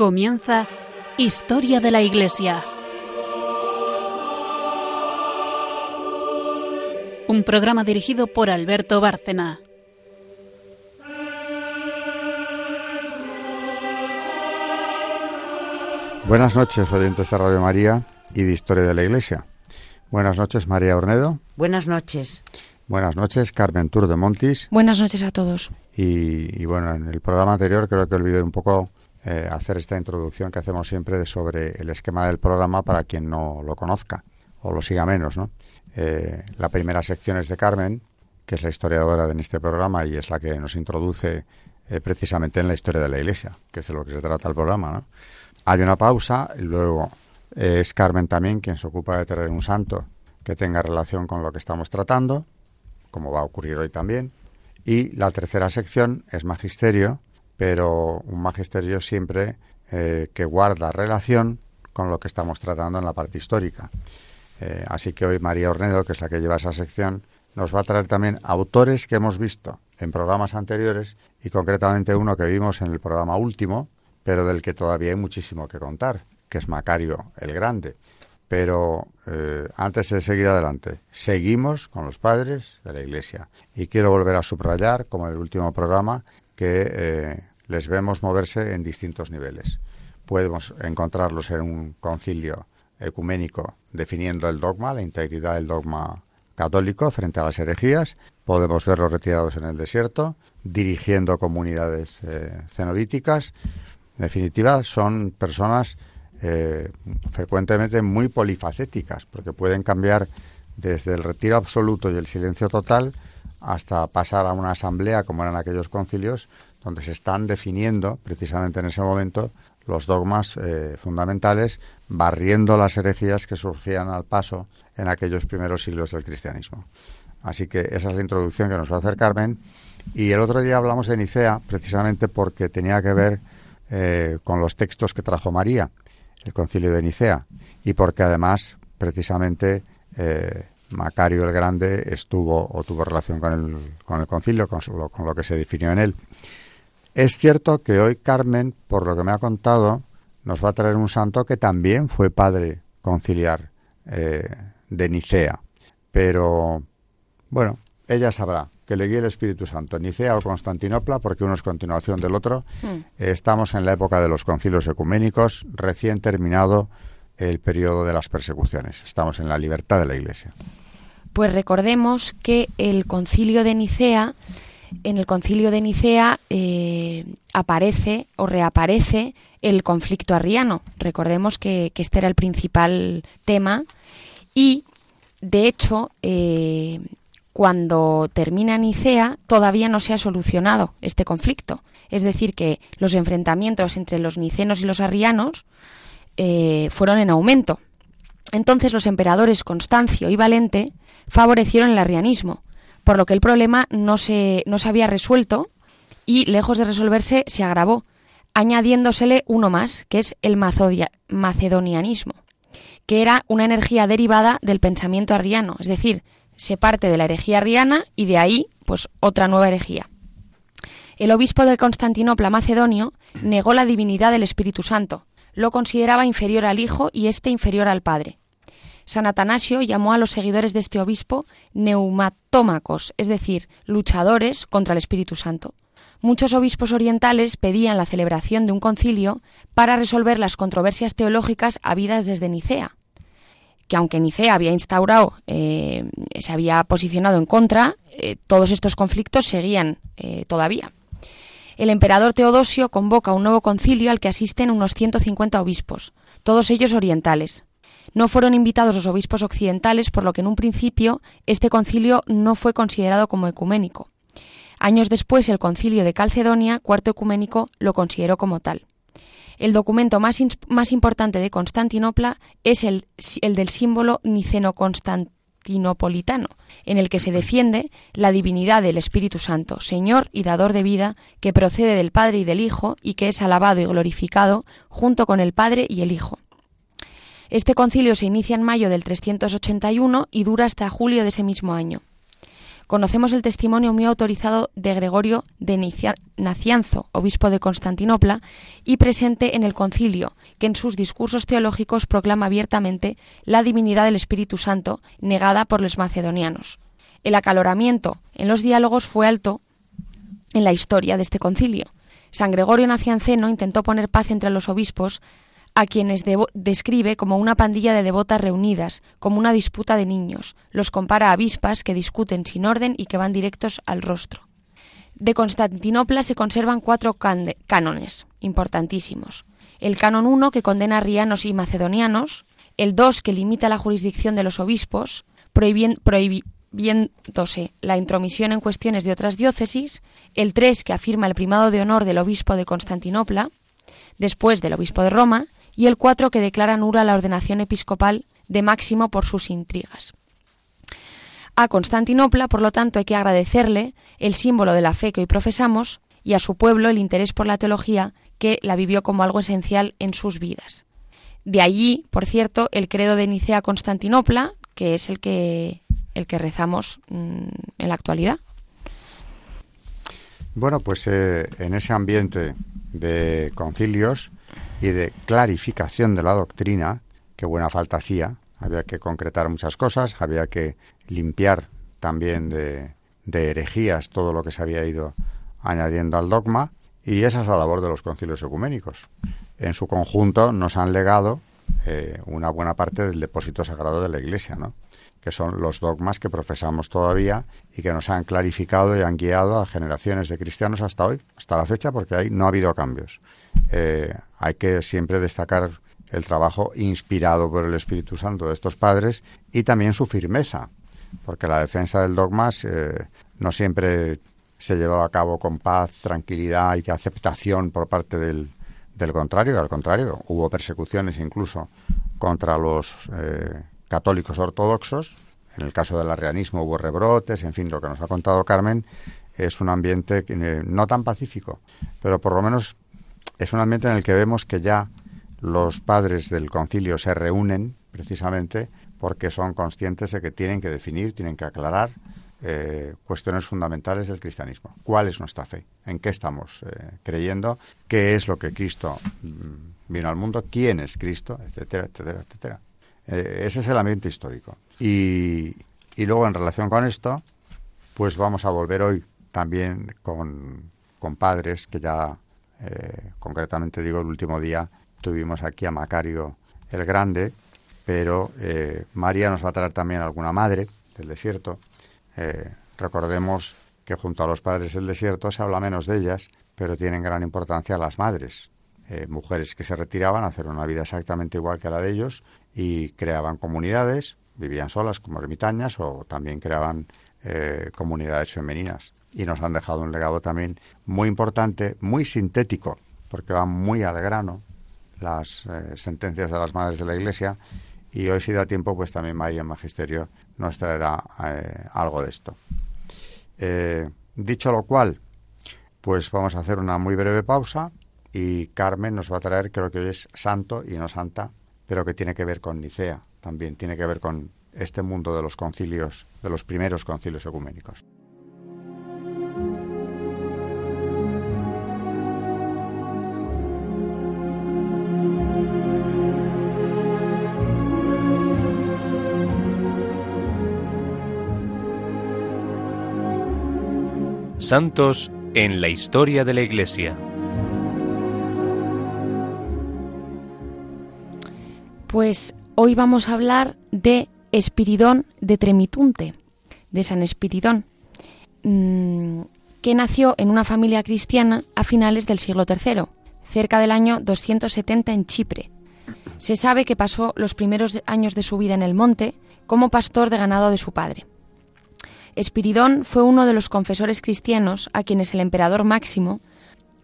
Comienza Historia de la Iglesia. Un programa dirigido por Alberto Bárcena. Buenas noches, oyentes de Radio María y de Historia de la Iglesia. Buenas noches, María Ornedo. Buenas noches. Buenas noches, Carmen Tour de Montis. Buenas noches a todos. Y, y bueno, en el programa anterior creo que olvidé un poco eh, hacer esta introducción que hacemos siempre sobre el esquema del programa para quien no lo conozca o lo siga menos. ¿no? Eh, la primera sección es de Carmen, que es la historiadora de este programa y es la que nos introduce eh, precisamente en la historia de la Iglesia, que es de lo que se trata el programa. ¿no? Hay una pausa y luego es Carmen también quien se ocupa de tener un santo que tenga relación con lo que estamos tratando, como va a ocurrir hoy también. Y la tercera sección es Magisterio, pero un magisterio siempre eh, que guarda relación con lo que estamos tratando en la parte histórica. Eh, así que hoy María Ornedo, que es la que lleva esa sección, nos va a traer también autores que hemos visto en programas anteriores y concretamente uno que vimos en el programa último, pero del que todavía hay muchísimo que contar, que es Macario el Grande. Pero eh, antes de seguir adelante, seguimos con los padres de la Iglesia. Y quiero volver a subrayar, como en el último programa, que les vemos moverse en distintos niveles. Podemos encontrarlos en un concilio ecuménico definiendo el dogma, la integridad del dogma católico frente a las herejías. Podemos verlos retirados en el desierto, dirigiendo comunidades eh. En definitiva, son personas eh, frecuentemente muy polifacéticas, porque pueden cambiar desde el retiro absoluto y el silencio total hasta pasar a una asamblea, como eran aquellos concilios, donde se están definiendo precisamente en ese momento los dogmas eh, fundamentales, barriendo las herejías que surgían al paso en aquellos primeros siglos del cristianismo. Así que esa es la introducción que nos va a hacer Carmen. Y el otro día hablamos de Nicea precisamente porque tenía que ver eh, con los textos que trajo María, el concilio de Nicea, y porque además precisamente eh, Macario el Grande estuvo o tuvo relación con el, con el concilio, con, con lo que se definió en él. Es cierto que hoy Carmen, por lo que me ha contado, nos va a traer un santo que también fue padre conciliar eh, de Nicea. Pero, bueno, ella sabrá que le guíe el Espíritu Santo, Nicea o Constantinopla, porque uno es continuación del otro. Hmm. estamos en la época de los concilios ecuménicos, recién terminado el periodo de las persecuciones. Estamos en la libertad de la Iglesia. Pues recordemos que el concilio de Nicea en el concilio de Nicea eh, aparece o reaparece el conflicto arriano. Recordemos que, este era el principal tema y, de hecho, eh, cuando termina Nicea todavía no se ha solucionado este conflicto. Es decir, que los enfrentamientos entre los nicenos y los arrianos eh, fueron en aumento. Entonces los emperadores Constancio y Valente favorecieron el arrianismo por lo que el problema no se, no se había resuelto y, lejos de resolverse, se agravó, añadiéndosele uno más, que es el macedonianismo, que era una energía derivada del pensamiento arriano, es decir, se parte de la herejía arriana y de ahí, pues, otra nueva herejía. El obispo de Constantinopla macedonio negó la divinidad del Espíritu Santo, lo consideraba inferior al Hijo y éste inferior al Padre. San Atanasio llamó a los seguidores de este obispo neumatómacos, es decir, luchadores contra el Espíritu Santo. Muchos obispos orientales pedían la celebración de un concilio para resolver las controversias teológicas habidas desde Nicea, que aunque Nicea había instaurado, eh, se había posicionado en contra, eh, todos estos conflictos seguían eh, todavía. El emperador Teodosio convoca un nuevo concilio al que asisten unos 150 obispos, todos ellos orientales. No fueron invitados los obispos occidentales, por lo que en un principio este concilio no fue considerado como ecuménico. Años después, el concilio de Calcedonia, cuarto ecuménico, lo consideró como tal. El documento más, importante de Constantinopla es el, el del símbolo niceno-constantinopolitano, en el que se defiende la divinidad del Espíritu Santo, Señor y dador de vida, que procede del Padre y del Hijo y que es alabado y glorificado junto con el Padre y el Hijo. Este concilio se inicia en mayo del 381 y dura hasta julio de ese mismo año. conocemos el testimonio muy autorizado de Gregorio de Nacianzo, obispo de Constantinopla, y presente en el concilio, que en sus discursos teológicos proclama abiertamente la divinidad del Espíritu Santo, negada por los macedonianos. El acaloramiento en los diálogos fue alto en la historia de este concilio. San Gregorio Nacianceno intentó poner paz entre los obispos, a quienes describe como una pandilla de devotas reunidas, como una disputa de niños. Los compara a avispas que discuten sin orden y que van directos al rostro. De Constantinopla se conservan cuatro cánones importantísimos. El canon 1 que condena a rianos y macedonianos, el 2 que limita la jurisdicción de los obispos, prohibiéndose la intromisión en cuestiones de otras diócesis, el 3 que afirma el primado de honor del obispo de Constantinopla, después del obispo de Roma, y el 4 que declara nula la ordenación episcopal de Máximo por sus intrigas. A Constantinopla, por lo tanto, hay que agradecerle el símbolo de la fe que hoy profesamos y a su pueblo el interés por la teología que la vivió como algo esencial en sus vidas. De allí, por cierto, el credo de Nicea Constantinopla, que es el que, el que rezamos mm, en la actualidad. Bueno, pues eh, en ese ambiente de concilios y de clarificación de la doctrina, que buena falta hacía. Había que concretar muchas cosas, había que limpiar también de, herejías todo lo que se había ido añadiendo al dogma, y esa es la labor de los concilios ecuménicos. En su conjunto nos han legado eh, una buena parte del depósito sagrado de la Iglesia, ¿no? que son los dogmas que profesamos todavía y que nos han clarificado y han guiado a generaciones de cristianos hasta hoy, hasta la fecha, porque ahí no ha habido cambios. Eh, hay que siempre destacar el trabajo inspirado por el Espíritu Santo de estos padres y también su firmeza, porque la defensa del dogma eh, no siempre se llevaba a cabo con paz, tranquilidad y aceptación por parte del, contrario. Al contrario, hubo persecuciones incluso contra los eh, católicos ortodoxos. En el caso del arrianismo hubo rebrotes, en fin, lo que nos ha contado Carmen es un ambiente no tan pacífico, pero por lo menos es un ambiente en el que vemos que ya los padres del concilio se reúnen precisamente porque son conscientes de que tienen que definir, tienen que aclarar eh, cuestiones fundamentales del cristianismo. ¿Cuál es nuestra fe? ¿En qué estamos eh, creyendo? ¿Qué es lo que Cristo mm, vino al mundo? ¿Quién es Cristo? Etcétera, etcétera, etcétera. Eh, ese es el ambiente histórico. Y, luego, en relación con esto, pues vamos a volver hoy también con, padres que ya, eh, concretamente digo, el último día tuvimos aquí a Macario el Grande, pero eh, María nos va a traer también alguna madre del desierto. recordemos que junto a los padres del desierto se habla menos de ellas, pero tienen gran importancia las madres. mujeres que se retiraban a hacer una vida exactamente igual que la de ellos y creaban comunidades, vivían solas como ermitañas o también creaban eh, comunidades femeninas. Y nos han dejado un legado también muy importante, muy sintético, porque van muy al grano las eh, sentencias de las madres de la Iglesia. Y hoy, si da tiempo, pues también María Magisterio nos traerá eh, algo de esto. dicho lo cual, pues vamos a hacer una muy breve pausa y Carmen nos va a traer, creo que hoy es santo y no santa, pero que tiene que ver con Nicea, también tiene que ver con este mundo de los concilios, de los primeros concilios ecuménicos. Santos en la historia de la Iglesia. Pues hoy vamos a hablar de Espiridón de Tremitunte, de San Espiridón, mm, que nació en una familia cristiana a finales del siglo III, cerca del año 270 en Chipre. Se sabe que pasó los primeros años de su vida en el monte como pastor de ganado de su padre. Espiridón fue uno de los confesores cristianos a quienes el emperador Máximo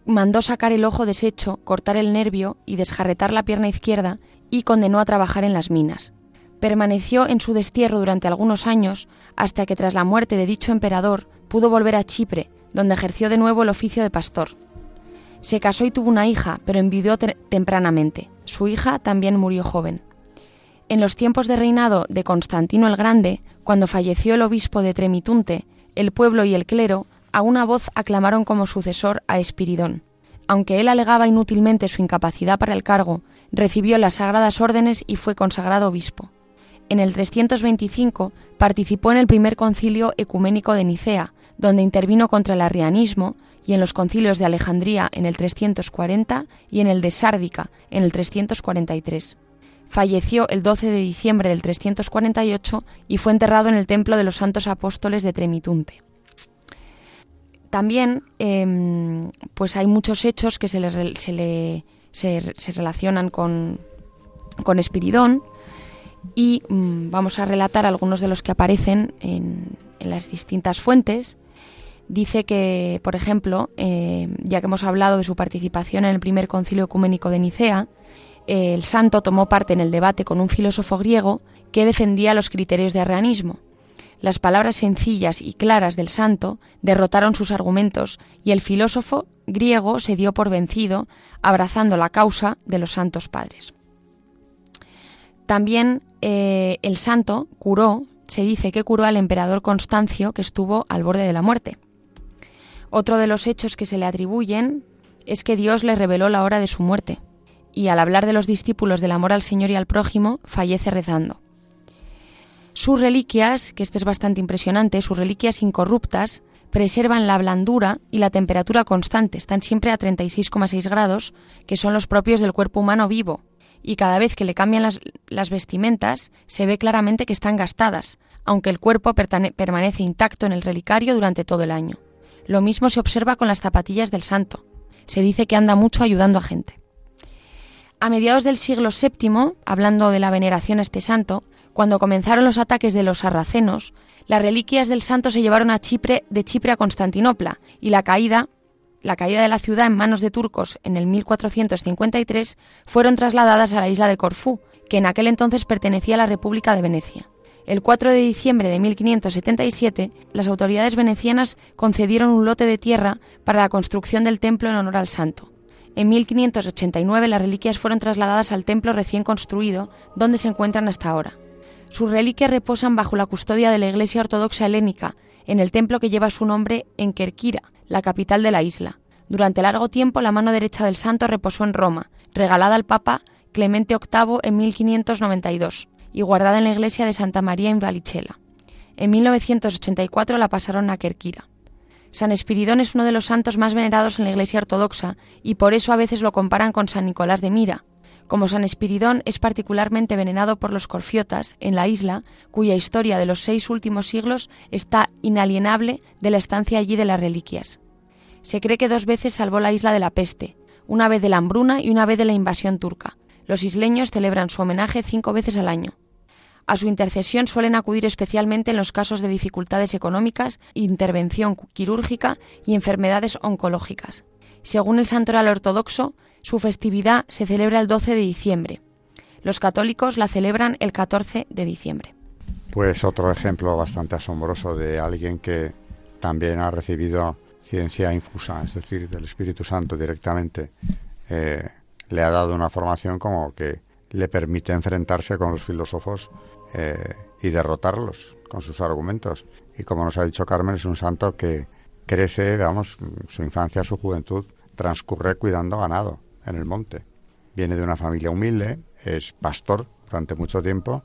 mandó sacar el ojo deshecho, cortar el nervio y desjarretar la pierna izquierda y condenó a trabajar en las minas. Permaneció en su destierro durante algunos años hasta que tras la muerte de dicho emperador pudo volver a Chipre, donde ejerció de nuevo el oficio de pastor. Se casó y tuvo una hija, pero envidió tempranamente. Su hija también murió joven. En los tiempos de reinado de Constantino el Grande, cuando falleció el obispo de Tremitunte, el pueblo y el clero a una voz aclamaron como sucesor a Espiridón. Aunque él alegaba inútilmente su incapacidad para el cargo, recibió las sagradas órdenes y fue consagrado obispo. En el 325 participó en el primer concilio ecuménico de Nicea, donde intervino contra el arrianismo, y en los concilios de Alejandría en el 340 y en el de Sárdica en el 343. Falleció el 12 de diciembre del 348 y fue enterrado en el Templo de los Santos Apóstoles de Tremitunte. También em, pues hay muchos hechos que se, le, se, relacionan con, con Espiridón, y mm, vamos a relatar algunos de los que aparecen en, las distintas fuentes. Dice que, por ejemplo, eh, ya que hemos hablado de su participación en el primer concilio ecuménico de Nicea, el santo tomó parte en el debate con un filósofo griego que defendía los criterios de arrianismo. Las palabras sencillas y claras del santo derrotaron sus argumentos y el filósofo griego se dio por vencido, abrazando la causa de los santos padres. También eh, el santo curó, se dice que curó al emperador Constancio que estuvo al borde de la muerte. Otro de los hechos que se le atribuyen es que Dios le reveló la hora de su muerte, y al hablar de los discípulos del amor al Señor y al prójimo, fallece rezando. Sus reliquias, que este es bastante impresionante, sus reliquias incorruptas preservan la blandura y la temperatura constante, están siempre a 36,6 grados, que son los propios del cuerpo humano vivo, y cada vez que le cambian las, vestimentas se ve claramente que están gastadas, aunque el cuerpo permanece intacto en el relicario durante todo el año. Lo mismo se observa con las zapatillas del santo. Se dice que anda mucho ayudando a gente. A mediados del siglo VII, hablando de la veneración a este santo, cuando comenzaron los ataques de los sarracenos, las reliquias del santo se llevaron a Chipre, de Chipre a Constantinopla, y la caída la caída de la ciudad en manos de turcos en el 1453, fueron trasladadas a la isla de Corfú, que en aquel entonces pertenecía a la República de Venecia. El 4 de diciembre de 1577, las autoridades venecianas concedieron un lote de tierra para la construcción del templo en honor al santo. En 1589 las reliquias fueron trasladadas al templo recién construido, donde se encuentran hasta ahora. Sus reliquias reposan bajo la custodia de la Iglesia Ortodoxa Helénica, en el templo que lleva su nombre en Kerkira, la capital de la isla. Durante largo tiempo la mano derecha del santo reposó en Roma, regalada al Papa Clemente VIII en 1592 y guardada en la iglesia de Santa María en Valicella. En 1984 la pasaron a Kerkira. San Espiridón es uno de los santos más venerados en la Iglesia Ortodoxa y por eso a veces lo comparan con San Nicolás de Mira. Como San Espiridón es particularmente venenado por los corfiotas en la isla, cuya historia de los seis últimos siglos está inalienable de la estancia allí de las reliquias. Se cree que dos veces salvó la isla de la peste, una vez de la hambruna y una vez de la invasión turca. Los isleños celebran su homenaje cinco veces al año. A su intercesión suelen acudir especialmente en los casos de dificultades económicas, intervención quirúrgica y enfermedades oncológicas. Según el santoral ortodoxo, su festividad se celebra el 12 de diciembre. Los católicos la celebran el 14 de diciembre. Pues otro ejemplo bastante asombroso de alguien que también ha recibido ciencia infusa, es decir, del Espíritu Santo directamente, eh, le ha dado una formación como que le permite enfrentarse con los filósofos eh, y derrotarlos con sus argumentos. Y como nos ha dicho Carmen, es un santo que crece, vamos, su infancia, su juventud, transcurre cuidando ganado en el monte. Viene de una familia humilde, es pastor durante mucho tiempo,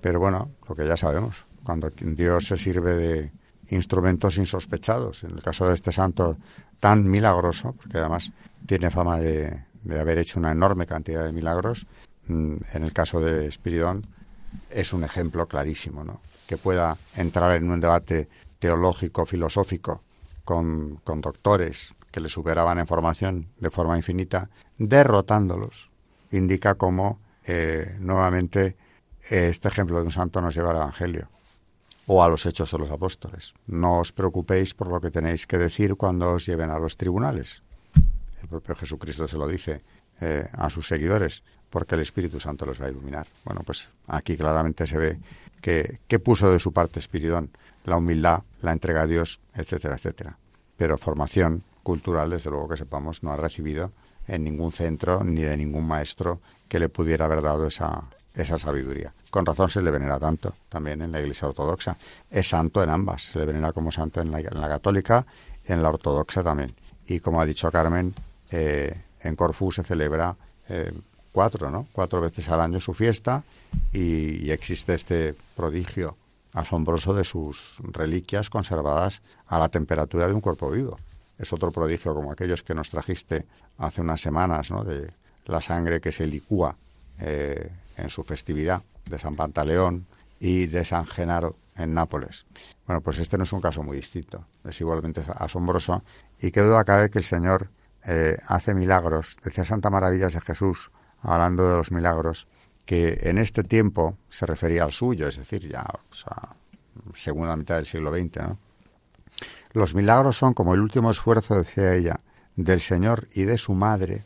pero bueno, lo que ya sabemos, cuando Dios se sirve de, instrumentos insospechados. En el caso de este santo tan milagroso, porque además tiene fama de, haber hecho una enorme cantidad de milagros, mm, en el caso de Espiridón es un ejemplo clarísimo, ¿no? Que pueda entrar en un debate teológico, filosófico, con, con doctores que le superaban en formación de forma infinita, derrotándolos, indica cómo eh, nuevamente este ejemplo de un santo nos lleva al Evangelio o a los hechos de los apóstoles. No os preocupéis por lo que tenéis que decir cuando os lleven a los tribunales. El propio Jesucristo se lo dice eh, a sus seguidores, porque el Espíritu Santo los va a iluminar. Bueno, pues aquí claramente se ve que, que puso de su parte Espiridón, la humildad, la entrega a Dios, etcétera, etcétera. Pero formación cultural, desde luego que sepamos, no ha recibido en ningún centro ni de ningún maestro que le pudiera haber dado esa, esa sabiduría. Con razón se le venera tanto también en la Iglesia Ortodoxa. Es santo en ambas, se le venera como santo en la, católica y en la ortodoxa también. Y como ha dicho Carmen, eh, en Corfú se celebra eh, cuatro, ¿no? Cuatro veces al año su fiesta y, existe este prodigio asombroso de sus reliquias conservadas a la temperatura de un cuerpo vivo. Es otro prodigio como aquellos que nos trajiste hace unas semanas, ¿no? De la sangre que se licúa eh, en su festividad de San Pantaleón y de San Genaro en Nápoles. Bueno, pues este no es un caso muy distinto, es igualmente asombroso y qué duda cabe que el Señor eh, hace milagros. Decía Santa Maravillas de Jesús, hablando de los milagros, que en este tiempo se refería al suyo, es decir, ya segunda mitad del siglo XX. Los milagros son como el último esfuerzo, decía ella, del Señor y de su Madre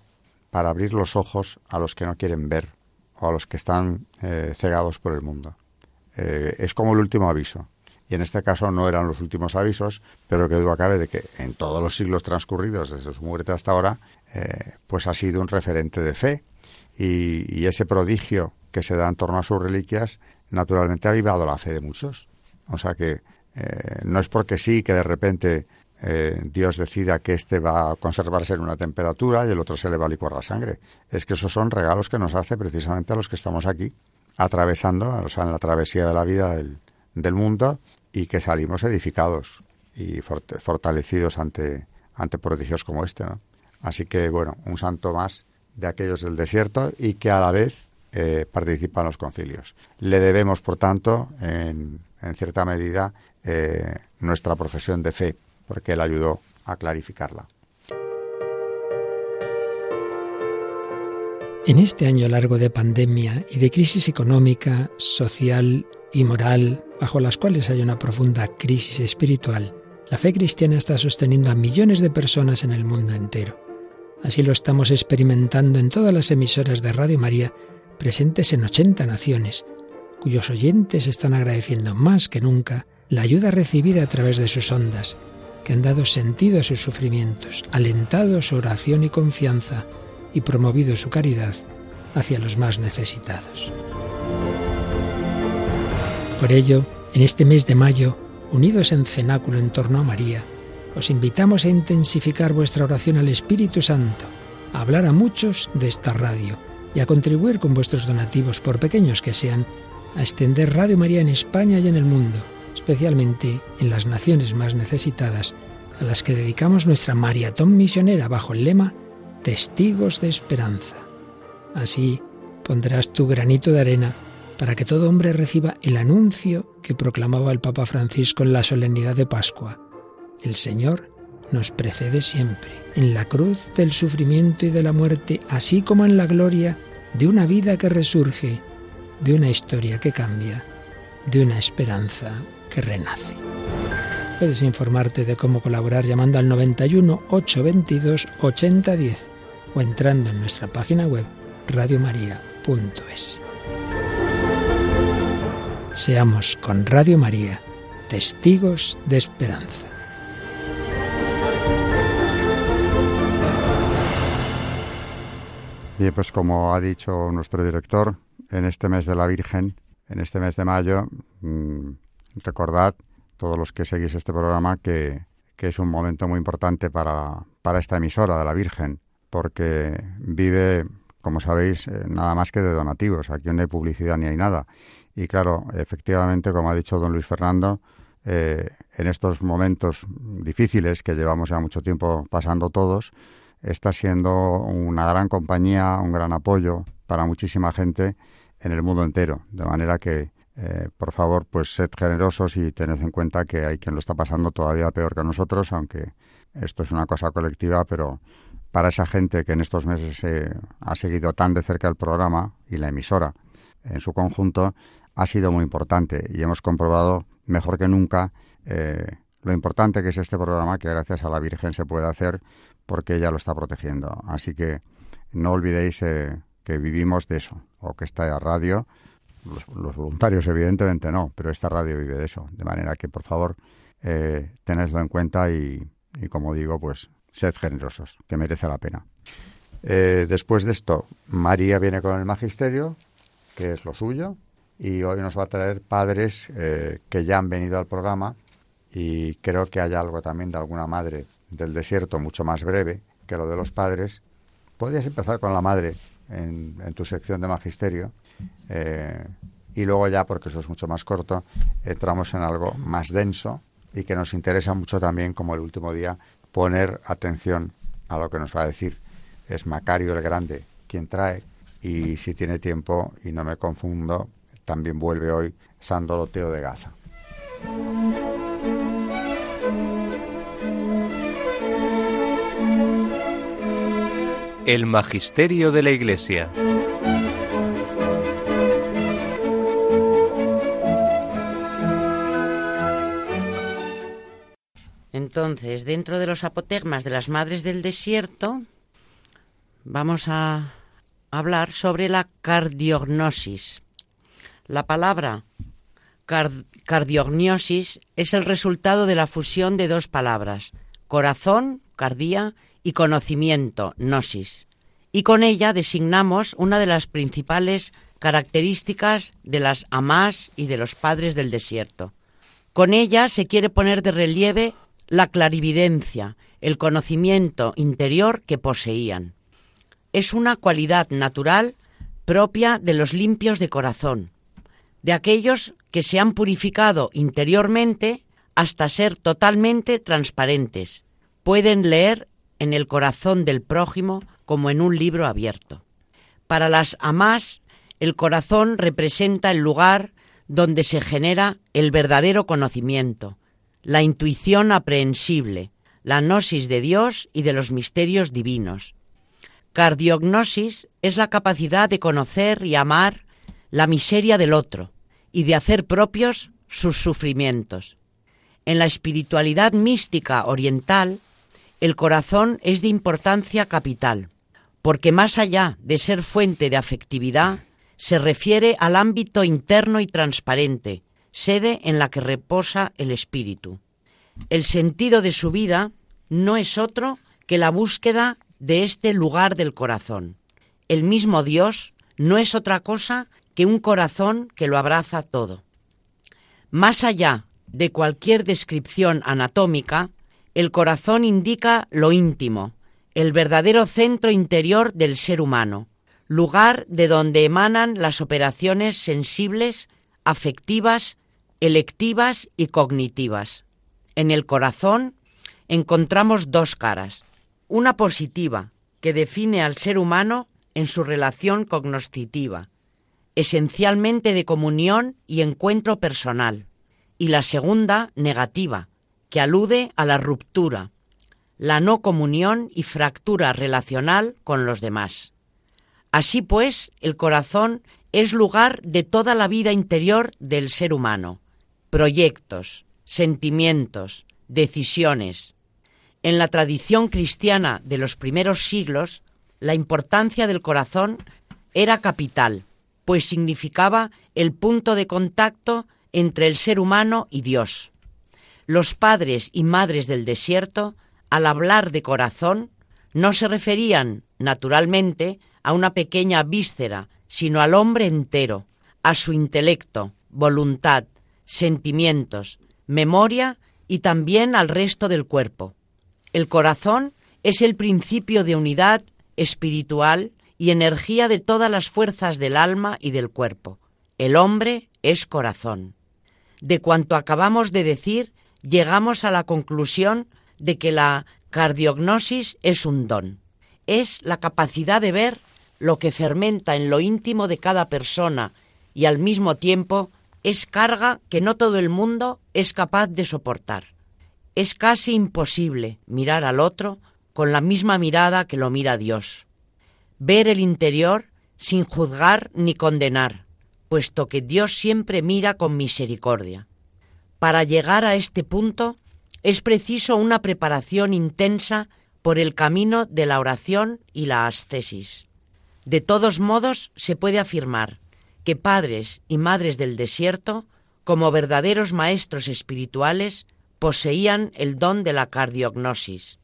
para abrir los ojos a los que no quieren ver o a los que están eh, cegados por el mundo. Eh, es como el último aviso. Y en este caso no eran los últimos avisos, pero que duda cabe de que en todos los siglos transcurridos, desde su muerte hasta ahora, eh, pues ha sido un referente de fe. Y, ese prodigio que se da en torno a sus reliquias, naturalmente ha avivado la fe de muchos. O sea que no es porque sí que de repente eh, Dios decida que este va a conservarse en una temperatura y el otro se le va a licuar la sangre. Es que esos son regalos que nos hace precisamente a los que estamos aquí, atravesando, o sea, en la travesía de la vida del, mundo y que salimos edificados y fortalecidos ante, ante prodigios como este. Así que, bueno, un santo más de aquellos del desierto y que a la vez eh, participa en los concilios. Le debemos, por tanto, en, en cierta medida, eh, nuestra profesión de fe porque él ayudó a clarificarla. En este año largo de pandemia y de crisis económica, social y moral, bajo las cuales hay una profunda crisis espiritual, la fe cristiana está sosteniendo a millones de personas en el mundo entero. Así lo estamos experimentando en todas las emisoras de Radio María presentes en 80 naciones, cuyos oyentes están agradeciendo más que nunca la ayuda recibida a través de sus ondas que han dado sentido a sus sufrimientos, alentado su oración y confianza y promovido su caridad hacia los más necesitados. Por ello, en este mes de mayo, unidos en cenáculo en torno a María, os invitamos a intensificar vuestra oración al Espíritu Santo, a hablar a muchos de esta radio y a contribuir con vuestros donativos, por pequeños que sean, a extender Radio María en España y en el mundo especialmente en las naciones más necesitadas, a las que dedicamos nuestra maratón misionera bajo el lema Testigos de Esperanza. Así pondrás tu granito de arena para que todo hombre reciba el anuncio que proclamaba el Papa Francisco en la solemnidad de Pascua. El Señor nos precede siempre, en la cruz del sufrimiento y de la muerte, así como en la gloria de una vida que resurge, de una historia que cambia, de una esperanza que renace. Puedes informarte de cómo colaborar llamando al 91 822 8010 o entrando en nuestra página web radiomaria.es. Seamos con Radio María testigos de esperanza. Bien, pues como ha dicho nuestro director, en este mes de la Virgen, en este mes de mayo, mm, recordad, todos los que seguís este programa, que, es un momento muy importante para, para esta emisora de la Virgen, porque vive, como sabéis, eh, nada más que de donativos. Aquí no hay publicidad ni hay nada. Y claro, efectivamente, como ha dicho don Luis Fernando, eh, en estos momentos difíciles que llevamos ya mucho tiempo pasando todos, está siendo una gran compañía, un gran apoyo para muchísima gente en el mundo entero. De manera que eh, por favor, pues sed generosos y tened en cuenta que hay quien lo está pasando todavía peor que nosotros, aunque esto es una cosa colectiva, pero para esa gente que en estos meses ha seguido tan de cerca el programa y la emisora en su conjunto, ha sido muy importante y hemos comprobado mejor que nunca eh, lo importante que es este programa que gracias a la Virgen se puede hacer porque ella lo está protegiendo. Así que no olvidéis eh, que vivimos de eso, o que esta radio los, voluntarios, evidentemente no, pero esta radio vive de eso. De manera que, por favor, eh, tenedlo en cuenta y, como digo, pues sed generosos, que merece la pena. Eh, después de esto, María viene con el magisterio, que es lo suyo, y hoy nos va a traer padres que ya han venido al programa y creo que hay algo también de alguna madre del desierto mucho más breve que lo de los padres. Podrías empezar con la madre en, tu sección de magisterio eh, y luego ya, porque eso es mucho más corto, entramos en algo más denso y que nos interesa mucho también, como el último día, poner atención a lo que nos va a decir. Es Macario el Grande quien trae y si tiene tiempo y no me confundo, también vuelve hoy San Doroteo de Gaza. El Magisterio de la Iglesia. Entonces, dentro de los apotegmas de las Madres del Desierto, vamos a hablar sobre la cardiognosis. La palabra cardiognosis es el resultado de la fusión de dos palabras, corazón, cardía, y conocimiento, gnosis. Y con ella designamos una de las principales características de las amás y de los padres del desierto. Con ella se quiere poner de relieve la clarividencia, el conocimiento interior que poseían. Es una cualidad natural propia de los limpios de corazón, de aquellos que se han purificado interiormente hasta ser totalmente transparentes. Pueden leer en el corazón del prójimo como en un libro abierto. Para las amás, el corazón representa el lugar donde se genera el verdadero conocimiento, la intuición aprehensible, la gnosis de Dios y de los misterios divinos. Cardiognosis es la capacidad de conocer y amar la miseria del otro y de hacer propios sus sufrimientos. En la espiritualidad mística oriental, el corazón es de importancia capital, porque más allá de ser fuente de afectividad, se refiere al ámbito interno y transparente, sede en la que reposa el espíritu. El sentido de su vida no es otro que la búsqueda de este lugar del corazón. El mismo Dios no es otra cosa que un corazón que lo abraza todo. Más allá de cualquier descripción anatómica, el corazón indica lo íntimo, el verdadero centro interior del ser humano, lugar de donde emanan las operaciones sensibles, afectivas, electivas y cognitivas. En el corazón encontramos dos caras, una positiva, que define al ser humano en su relación cognoscitiva, esencialmente de comunión y encuentro personal, y la segunda negativa, que alude a la ruptura, la no comunión y fractura relacional con los demás. Así pues, el corazón es lugar de toda la vida interior del ser humano, proyectos, sentimientos, decisiones. En la tradición cristiana de los primeros siglos, la importancia del corazón era capital, pues significaba el punto de contacto entre el ser humano y Dios. Los padres y madres del desierto, al hablar de corazón, no se referían, naturalmente, a una pequeña víscera, sino al hombre entero, a su intelecto, voluntad, sentimientos, memoria y también al resto del cuerpo. El corazón es el principio de unidad espiritual y energía de todas las fuerzas del alma y del cuerpo. El hombre es corazón. De cuanto acabamos de decir, llegamos a la conclusión de que la cardiognosis es un don. Es la capacidad de ver lo que fermenta en lo íntimo de cada persona y al mismo tiempo es carga que no todo el mundo es capaz de soportar. Es casi imposible mirar al otro con la misma mirada que lo mira Dios. Ver el interior sin juzgar ni condenar, puesto que Dios siempre mira con misericordia. Para llegar a este punto es preciso una preparación intensa por el camino de la oración y la ascesis. De todos modos, se puede afirmar que padres y madres del desierto, como verdaderos maestros espirituales, poseían el don de la cardiognosis.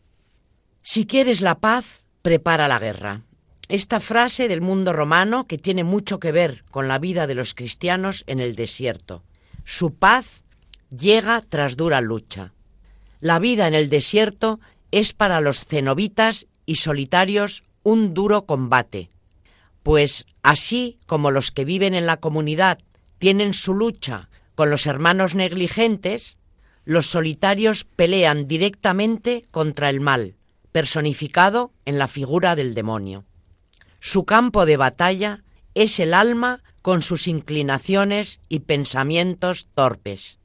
Si quieres la paz, prepara la guerra. Esta frase del mundo romano que tiene mucho que ver con la vida de los cristianos en el desierto. Su paz llega tras dura lucha. La vida en el desierto es para los cenobitas y solitarios un duro combate, pues así como los que viven en la comunidad tienen su lucha con los hermanos negligentes, los solitarios pelean directamente contra el mal, personificado en la figura del demonio. Su campo de batalla es el alma con sus inclinaciones y pensamientos torpes.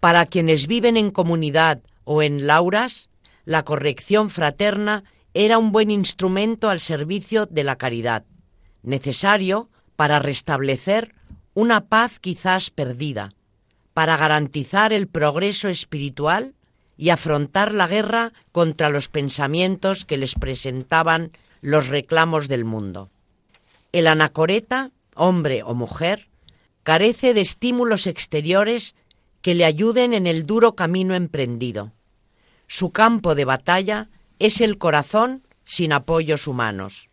Para quienes viven en comunidad o en lauras, la corrección fraterna era un buen instrumento al servicio de la caridad, necesario para restablecer una paz quizás perdida, para garantizar el progreso espiritual y afrontar la guerra contra los pensamientos que les presentaban los reclamos del mundo. El anacoreta, hombre o mujer, carece de estímulos exteriores que le ayuden en el duro camino emprendido. Su campo de batalla es el corazón sin apoyos humanos.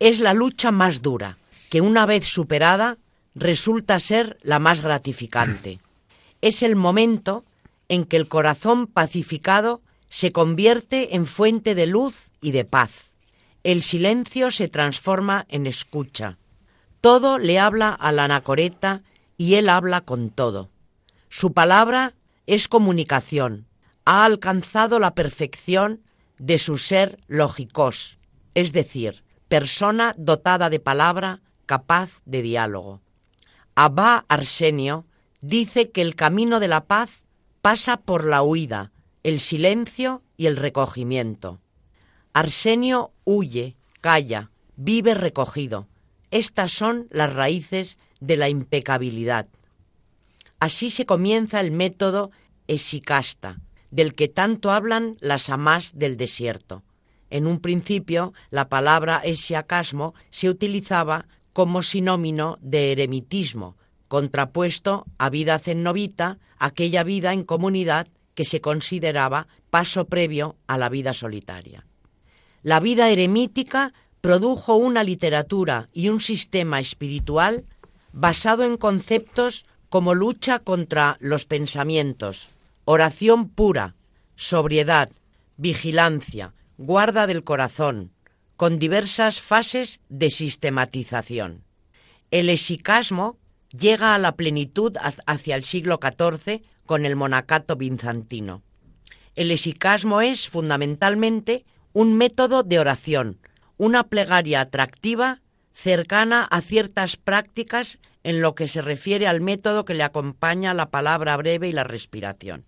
Es la lucha más dura, que una vez superada resulta ser la más gratificante. Es el momento en que el corazón pacificado se convierte en fuente de luz y de paz. El silencio se transforma en escucha. Todo le habla a la anacoreta y él habla con todo. Su palabra es comunicación. Ha alcanzado la perfección de su ser lógicos, es decir, persona dotada de palabra capaz de diálogo. Abba Arsenio dice que el camino de la paz pasa por la huida, el silencio y el recogimiento. Arsenio huye, calla, vive recogido. Estas son las raíces de la impecabilidad. Así se comienza el método esicasta, del que tanto hablan las amás del desierto. En un principio, la palabra esiacasmo se utilizaba como sinónimo de eremitismo, contrapuesto a vida cennovita, aquella vida en comunidad que se consideraba paso previo a la vida solitaria. La vida eremítica produjo una literatura y un sistema espiritual basado en conceptos como lucha contra los pensamientos, oración pura, sobriedad, vigilancia, guarda del corazón, con diversas fases de sistematización. El esicasmo llega a la plenitud hacia el siglo XIV con el monacato bizantino. El esicasmo es fundamentalmente un método de oración, una plegaria atractiva cercana a ciertas prácticas en lo que se refiere al método que le acompaña la palabra breve y la respiración.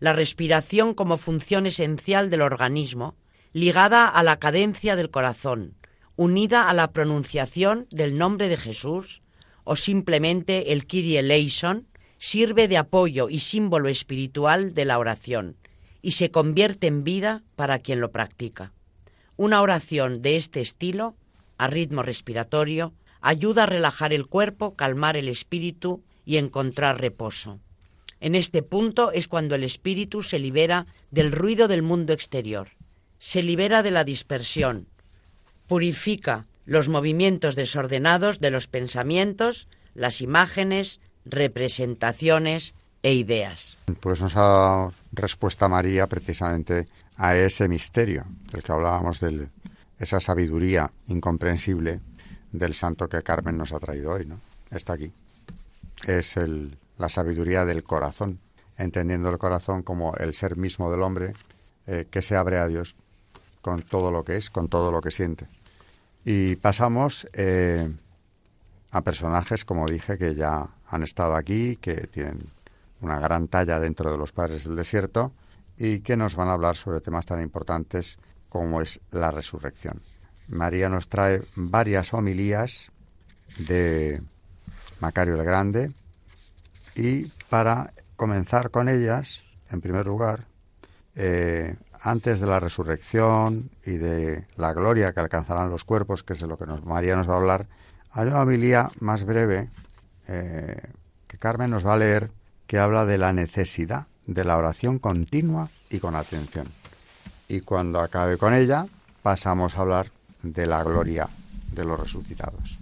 La respiración como función esencial del organismo, ligada a la cadencia del corazón, unida a la pronunciación del nombre de Jesús o simplemente el Kyrie eleison, sirve de apoyo y símbolo espiritual de la oración y se convierte en vida para quien lo practica. Una oración de este estilo, a ritmo respiratorio, ayuda a relajar el cuerpo, calmar el espíritu y encontrar reposo. En este punto es cuando el espíritu se libera del ruido del mundo exterior, se libera de la dispersión, purifica los movimientos desordenados de los pensamientos, las imágenes, representaciones e ideas. Pues nos ha respuesta María precisamente a ese misterio del que hablábamos, de esa sabiduría incomprensible del santo que Carmen nos ha traído hoy, ¿no? Está aquí. Es el, la sabiduría del corazón, entendiendo el corazón como el ser mismo del hombre eh, que se abre a Dios con todo lo que es, con todo lo que siente. Y pasamos eh, a personajes, como dije, que ya han estado aquí, que tienen una gran talla dentro de los padres del desierto y que nos van a hablar sobre temas tan importantes como es la resurrección. María nos trae varias homilías de Macario el Grande y para comenzar con ellas, en primer lugar, eh, antes de la resurrección y de la gloria que alcanzarán los cuerpos, que es de lo que María nos va a hablar, hay una homilía más breve eh, que Carmen nos va a leer que habla de la necesidad de la oración continua y con atención. Y cuando acabe con ella, pasamos a hablar de la gloria de los resucitados.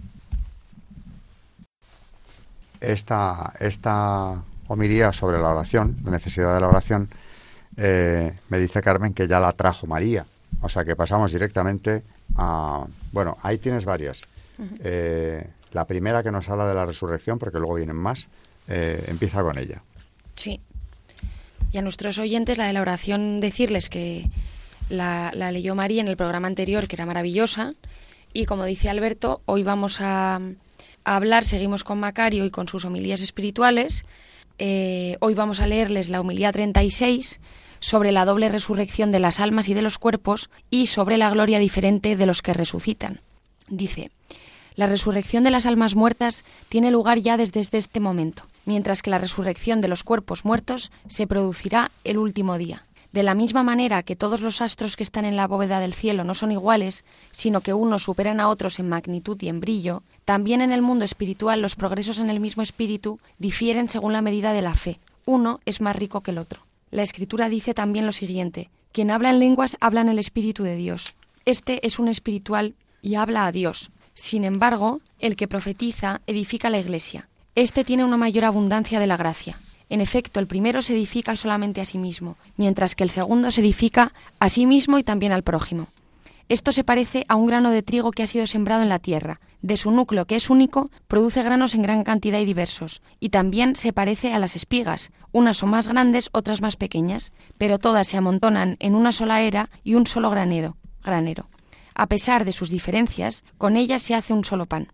Esta, esta homilía sobre la oración, la necesidad de la oración, eh, me dice Carmen que ya la trajo María. O sea que pasamos directamente a... Bueno, ahí tienes varias. Eh, la primera que nos habla de la resurrección, porque luego vienen más, eh, empieza con ella. Sí. Y a nuestros oyentes la de la oración decirles que la, leyó María en el programa anterior, que era maravillosa. Y como dice Alberto, hoy vamos a, hablar, seguimos con Macario y con sus homilías espirituales. Eh, hoy vamos a leerles la homilía 36 sobre la doble resurrección de las almas y de los cuerpos y sobre la gloria diferente de los que resucitan. Dice, la resurrección de las almas muertas tiene lugar ya desde este momento, mientras que la resurrección de los cuerpos muertos se producirá el último día. De la misma manera que todos los astros que están en la bóveda del cielo no son iguales, sino que unos superan a otros en magnitud y en brillo, también en el mundo espiritual los progresos en el mismo espíritu difieren según la medida de la fe. Uno es más rico que el otro. La Escritura dice también lo siguiente, quien habla en lenguas habla en el Espíritu de Dios. Este es un espiritual y habla a Dios. Sin embargo, el que profetiza edifica la Iglesia. Este tiene una mayor abundancia de la gracia. En efecto, el primero se edifica solamente a sí mismo, mientras que el segundo se edifica a sí mismo y también al prójimo. Esto se parece a un grano de trigo que ha sido sembrado en la tierra. De su núcleo, que es único, produce granos en gran cantidad y diversos. Y también se parece a las espigas. Unas son más grandes, otras más pequeñas, pero todas se amontonan en una sola era y un solo granero. granero. A pesar de sus diferencias, con ellas se hace un solo pan.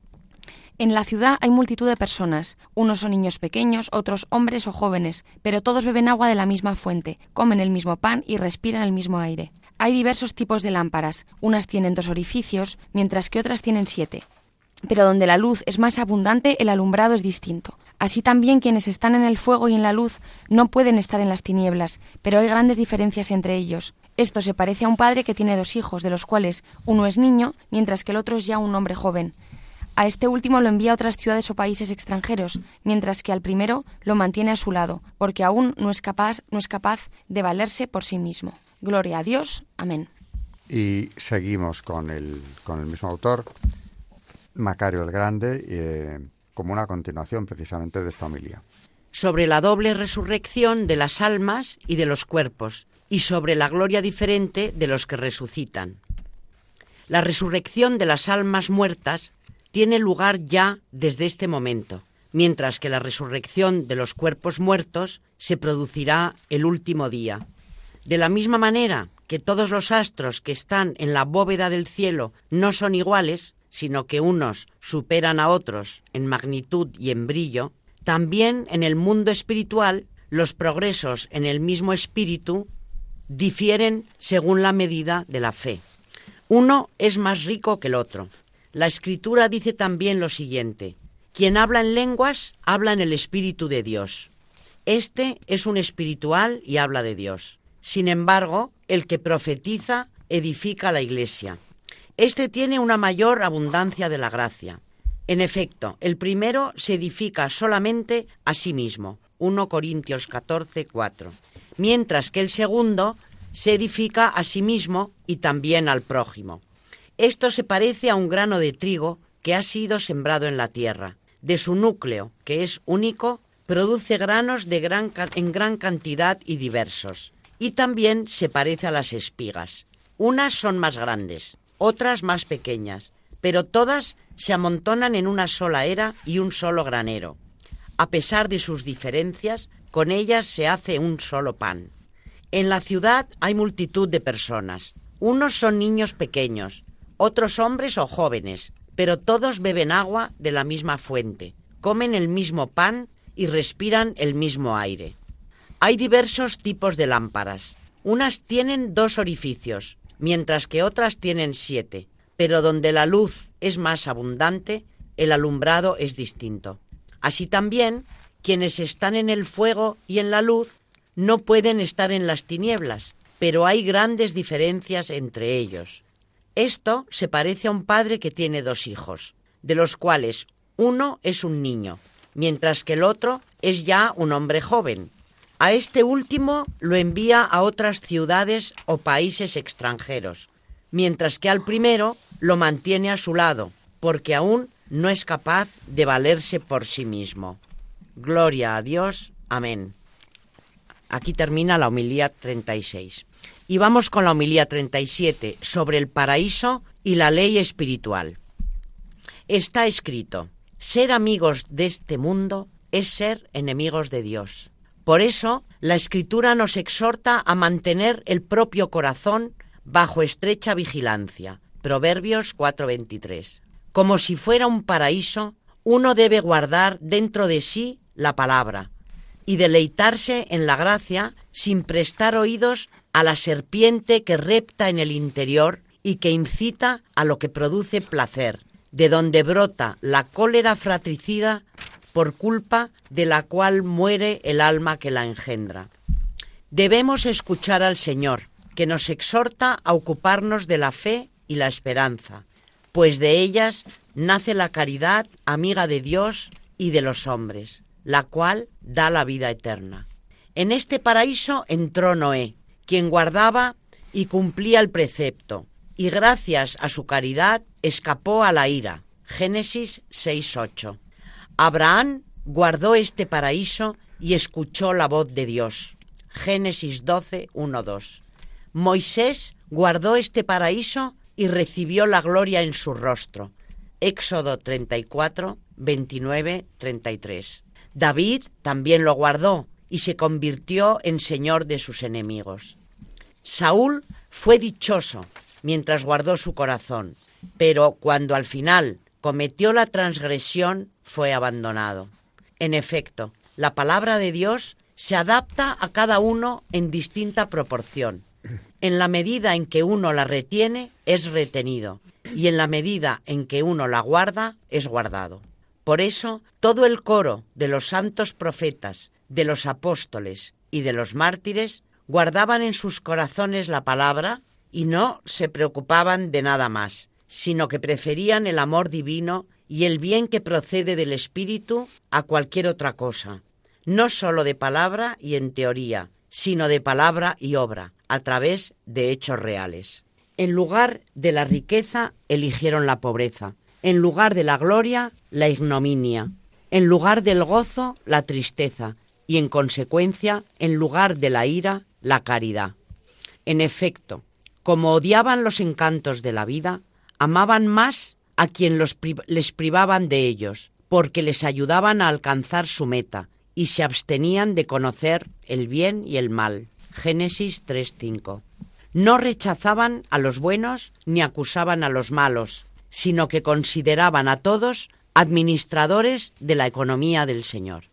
En la ciudad hay multitud de personas. Unos son niños pequeños, otros hombres o jóvenes, pero todos beben agua de la misma fuente, comen el mismo pan y respiran el mismo aire. Hay diversos tipos de lámparas. Unas tienen dos orificios, mientras que otras tienen siete. Pero donde la luz es más abundante, el alumbrado es distinto. Así también quienes están en el fuego y en la luz no pueden estar en las tinieblas, pero hay grandes diferencias entre ellos. Esto se parece a un padre que tiene dos hijos, de los cuales uno es niño, mientras que el otro es ya un hombre joven. A este último lo envía a otras ciudades o países extranjeros, mientras que al primero lo mantiene a su lado, porque aún no es capaz, no es capaz de valerse por sí mismo. Gloria a Dios. Amén. Y seguimos con el, con el mismo autor, Macario el Grande, eh, como una continuación precisamente de esta homilía. Sobre la doble resurrección de las almas y de los cuerpos, y sobre la gloria diferente de los que resucitan. La resurrección de las almas muertas tiene lugar ya desde este momento, mientras que la resurrección de los cuerpos muertos se producirá el último día. De la misma manera que todos los astros que están en la bóveda del cielo no son iguales, sino que unos superan a otros en magnitud y en brillo, también en el mundo espiritual los progresos en el mismo espíritu difieren según la medida de la fe. Uno es más rico que el otro. La escritura dice también lo siguiente, quien habla en lenguas habla en el espíritu de Dios. Este es un espiritual y habla de Dios. Sin embargo, el que profetiza edifica la iglesia. Este tiene una mayor abundancia de la gracia. En efecto, el primero se edifica solamente a sí mismo. 1 Corintios 14, 4. Mientras que el segundo se edifica a sí mismo y también al prójimo. Esto se parece a un grano de trigo que ha sido sembrado en la tierra. De su núcleo, que es único, produce granos en gran cantidad y diversos y también se parece a las espigas. Unas son más grandes, otras más pequeñas, pero todas se amontonan en una sola era y un solo granero. A pesar de sus diferencias, con ellas se hace un solo pan. En la ciudad hay multitud de personas. Unos son niños pequeños, otros hombres o jóvenes, pero todos beben agua de la misma fuente, comen el mismo pan y respiran el mismo aire. Hay diversos tipos de lámparas. Unas tienen dos orificios, mientras que otras tienen siete, pero donde la luz es más abundante, el alumbrado es distinto. Así también, quienes están en el fuego y en la luz no pueden estar en las tinieblas, pero hay grandes diferencias entre ellos. Esto se parece a un padre que tiene dos hijos, de los cuales uno es un niño, mientras que el otro es ya un hombre joven. A este último lo envía a otras ciudades o países extranjeros, mientras que al primero lo mantiene a su lado, porque aún no es capaz de valerse por sí mismo. Gloria a Dios. Amén. Aquí termina la homilía 36. Y vamos con la homilía 37 sobre el paraíso y la ley espiritual. Está escrito, ser amigos de este mundo es ser enemigos de Dios. Por eso, la Escritura nos exhorta a mantener el propio corazón bajo estrecha vigilancia. Proverbios 4:23. Como si fuera un paraíso, uno debe guardar dentro de sí la palabra y deleitarse en la gracia sin prestar oídos a la serpiente que repta en el interior y que incita a lo que produce placer, de donde brota la cólera fratricida por culpa de la cual muere el alma que la engendra. Debemos escuchar al Señor, que nos exhorta a ocuparnos de la fe y la esperanza, pues de ellas nace la caridad, amiga de Dios y de los hombres, la cual da la vida eterna. En este paraíso entró Noé, quien guardaba y cumplía el precepto, y gracias a su caridad escapó a la ira. Génesis 6.8. Abraham guardó este paraíso y escuchó la voz de Dios. Génesis 12, 2. Moisés guardó este paraíso y recibió la gloria en su rostro. Éxodo 34, 29, 33. David también lo guardó y se convirtió en señor de sus enemigos. Saúl fue dichoso mientras guardó su corazón, pero cuando al final cometió la transgresión fue abandonado. En efecto, la palabra de Dios se adapta a cada uno en distinta proporción. En la medida en que uno la retiene, es retenido, y en la medida en que uno la guarda, es guardado. Por eso, todo el coro de los santos profetas, de los apóstoles y de los mártires guardaban en sus corazones la palabra y no se preocupaban de nada más, sino que preferían el amor divino y el bien que procede del Espíritu a cualquier otra cosa, no sólo de palabra y en teoría, sino de palabra y obra, a través de hechos reales. En lugar de la riqueza, eligieron la pobreza. En lugar de la gloria, la ignominia. En lugar del gozo, la tristeza. Y en consecuencia, en lugar de la ira, la caridad. En efecto, como odiaban los encantos de la vida, amaban más a quien les privaban de ellos, porque les ayudaban a alcanzar su meta, y se abstenían de conocer el bien y el mal. Génesis 3.5. No rechazaban a los buenos ni acusaban a los malos, sino que consideraban a todos administradores de la economía del Señor.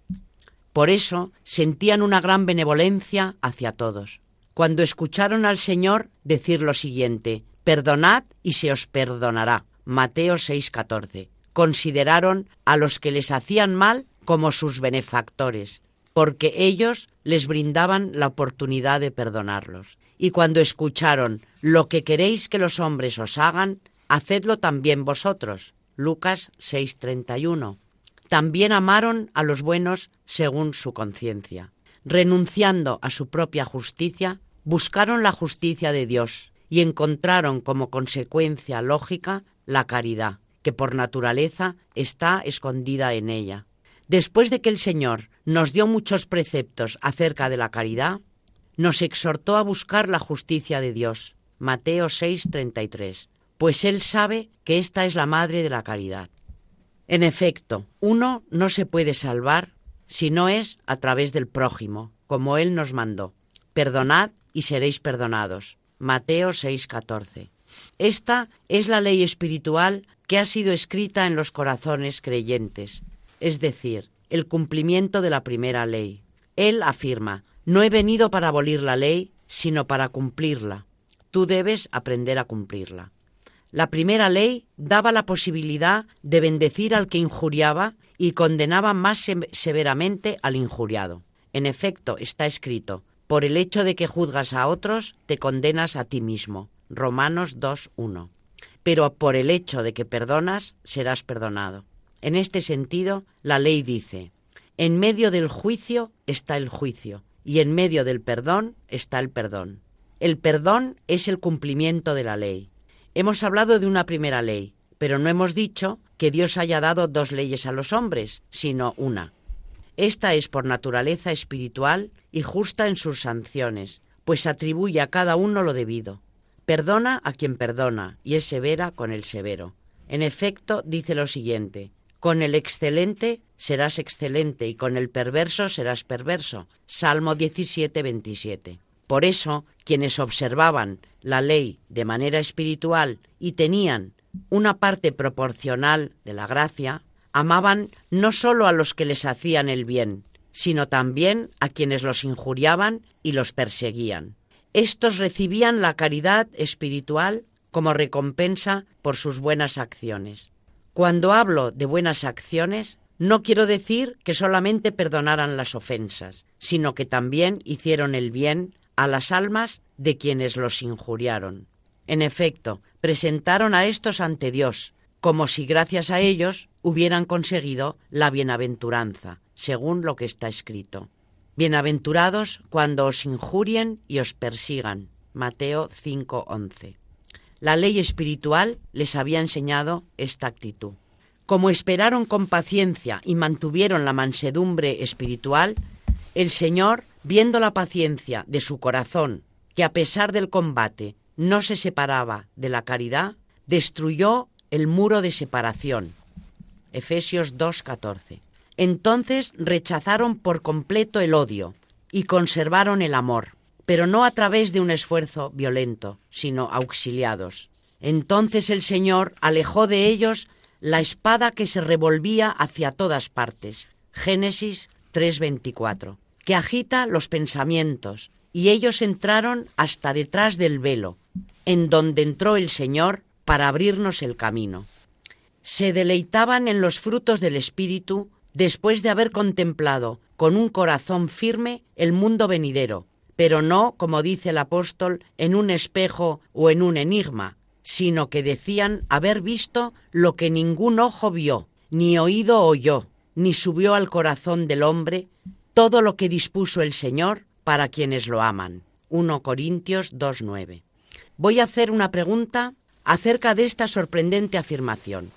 Por eso sentían una gran benevolencia hacia todos. Cuando escucharon al Señor decir lo siguiente, perdonad y se os perdonará. Mateo 6:14. Consideraron a los que les hacían mal como sus benefactores, porque ellos les brindaban la oportunidad de perdonarlos. Y cuando escucharon lo que queréis que los hombres os hagan, hacedlo también vosotros. Lucas 6:31. También amaron a los buenos según su conciencia. Renunciando a su propia justicia, buscaron la justicia de Dios y encontraron como consecuencia lógica la caridad, que por naturaleza está escondida en ella. Después de que el Señor nos dio muchos preceptos acerca de la caridad, nos exhortó a buscar la justicia de Dios. Mateo 6:33. Pues Él sabe que esta es la madre de la caridad. En efecto, uno no se puede salvar si no es a través del prójimo, como Él nos mandó. Perdonad y seréis perdonados. Mateo 6:14. Esta es la ley espiritual que ha sido escrita en los corazones creyentes, es decir, el cumplimiento de la primera ley. Él afirma, no he venido para abolir la ley, sino para cumplirla. Tú debes aprender a cumplirla. La primera ley daba la posibilidad de bendecir al que injuriaba y condenaba más severamente al injuriado. En efecto, está escrito, por el hecho de que juzgas a otros, te condenas a ti mismo. Romanos 2.1. Pero por el hecho de que perdonas, serás perdonado. En este sentido, la ley dice, en medio del juicio está el juicio, y en medio del perdón está el perdón. El perdón es el cumplimiento de la ley. Hemos hablado de una primera ley, pero no hemos dicho que Dios haya dado dos leyes a los hombres, sino una. Esta es por naturaleza espiritual y justa en sus sanciones, pues atribuye a cada uno lo debido. Perdona a quien perdona y es severa con el severo. En efecto, dice lo siguiente, con el excelente serás excelente y con el perverso serás perverso. Salmo 17, 27. Por eso, quienes observaban la ley de manera espiritual y tenían una parte proporcional de la gracia, amaban no sólo a los que les hacían el bien, sino también a quienes los injuriaban y los perseguían. Estos recibían la caridad espiritual como recompensa por sus buenas acciones. Cuando hablo de buenas acciones, no quiero decir que solamente perdonaran las ofensas, sino que también hicieron el bien a las almas de quienes los injuriaron. En efecto, presentaron a estos ante Dios, como si gracias a ellos hubieran conseguido la bienaventuranza, según lo que está escrito. Bienaventurados cuando os injurien y os persigan. Mateo 5:11. La ley espiritual les había enseñado esta actitud. Como esperaron con paciencia y mantuvieron la mansedumbre espiritual, el Señor, viendo la paciencia de su corazón, que a pesar del combate no se separaba de la caridad, destruyó el muro de separación. Efesios 2:14. Entonces rechazaron por completo el odio y conservaron el amor pero no a través de un esfuerzo violento, sino auxiliados. Entonces el Señor alejó de ellos la espada que se revolvía hacia todas partes. Génesis 3:24, que agita los pensamientos, y ellos entraron hasta detrás del velo, en donde entró el Señor para abrirnos el camino. Se deleitaban en los frutos del Espíritu después de haber contemplado con un corazón firme el mundo venidero, pero no, como dice el apóstol, en un espejo o en un enigma, sino que decían haber visto lo que ningún ojo vio, ni oído oyó, ni subió al corazón del hombre, todo lo que dispuso el Señor para quienes lo aman. 1 Corintios 2.9. Voy a hacer una pregunta acerca de esta sorprendente afirmación.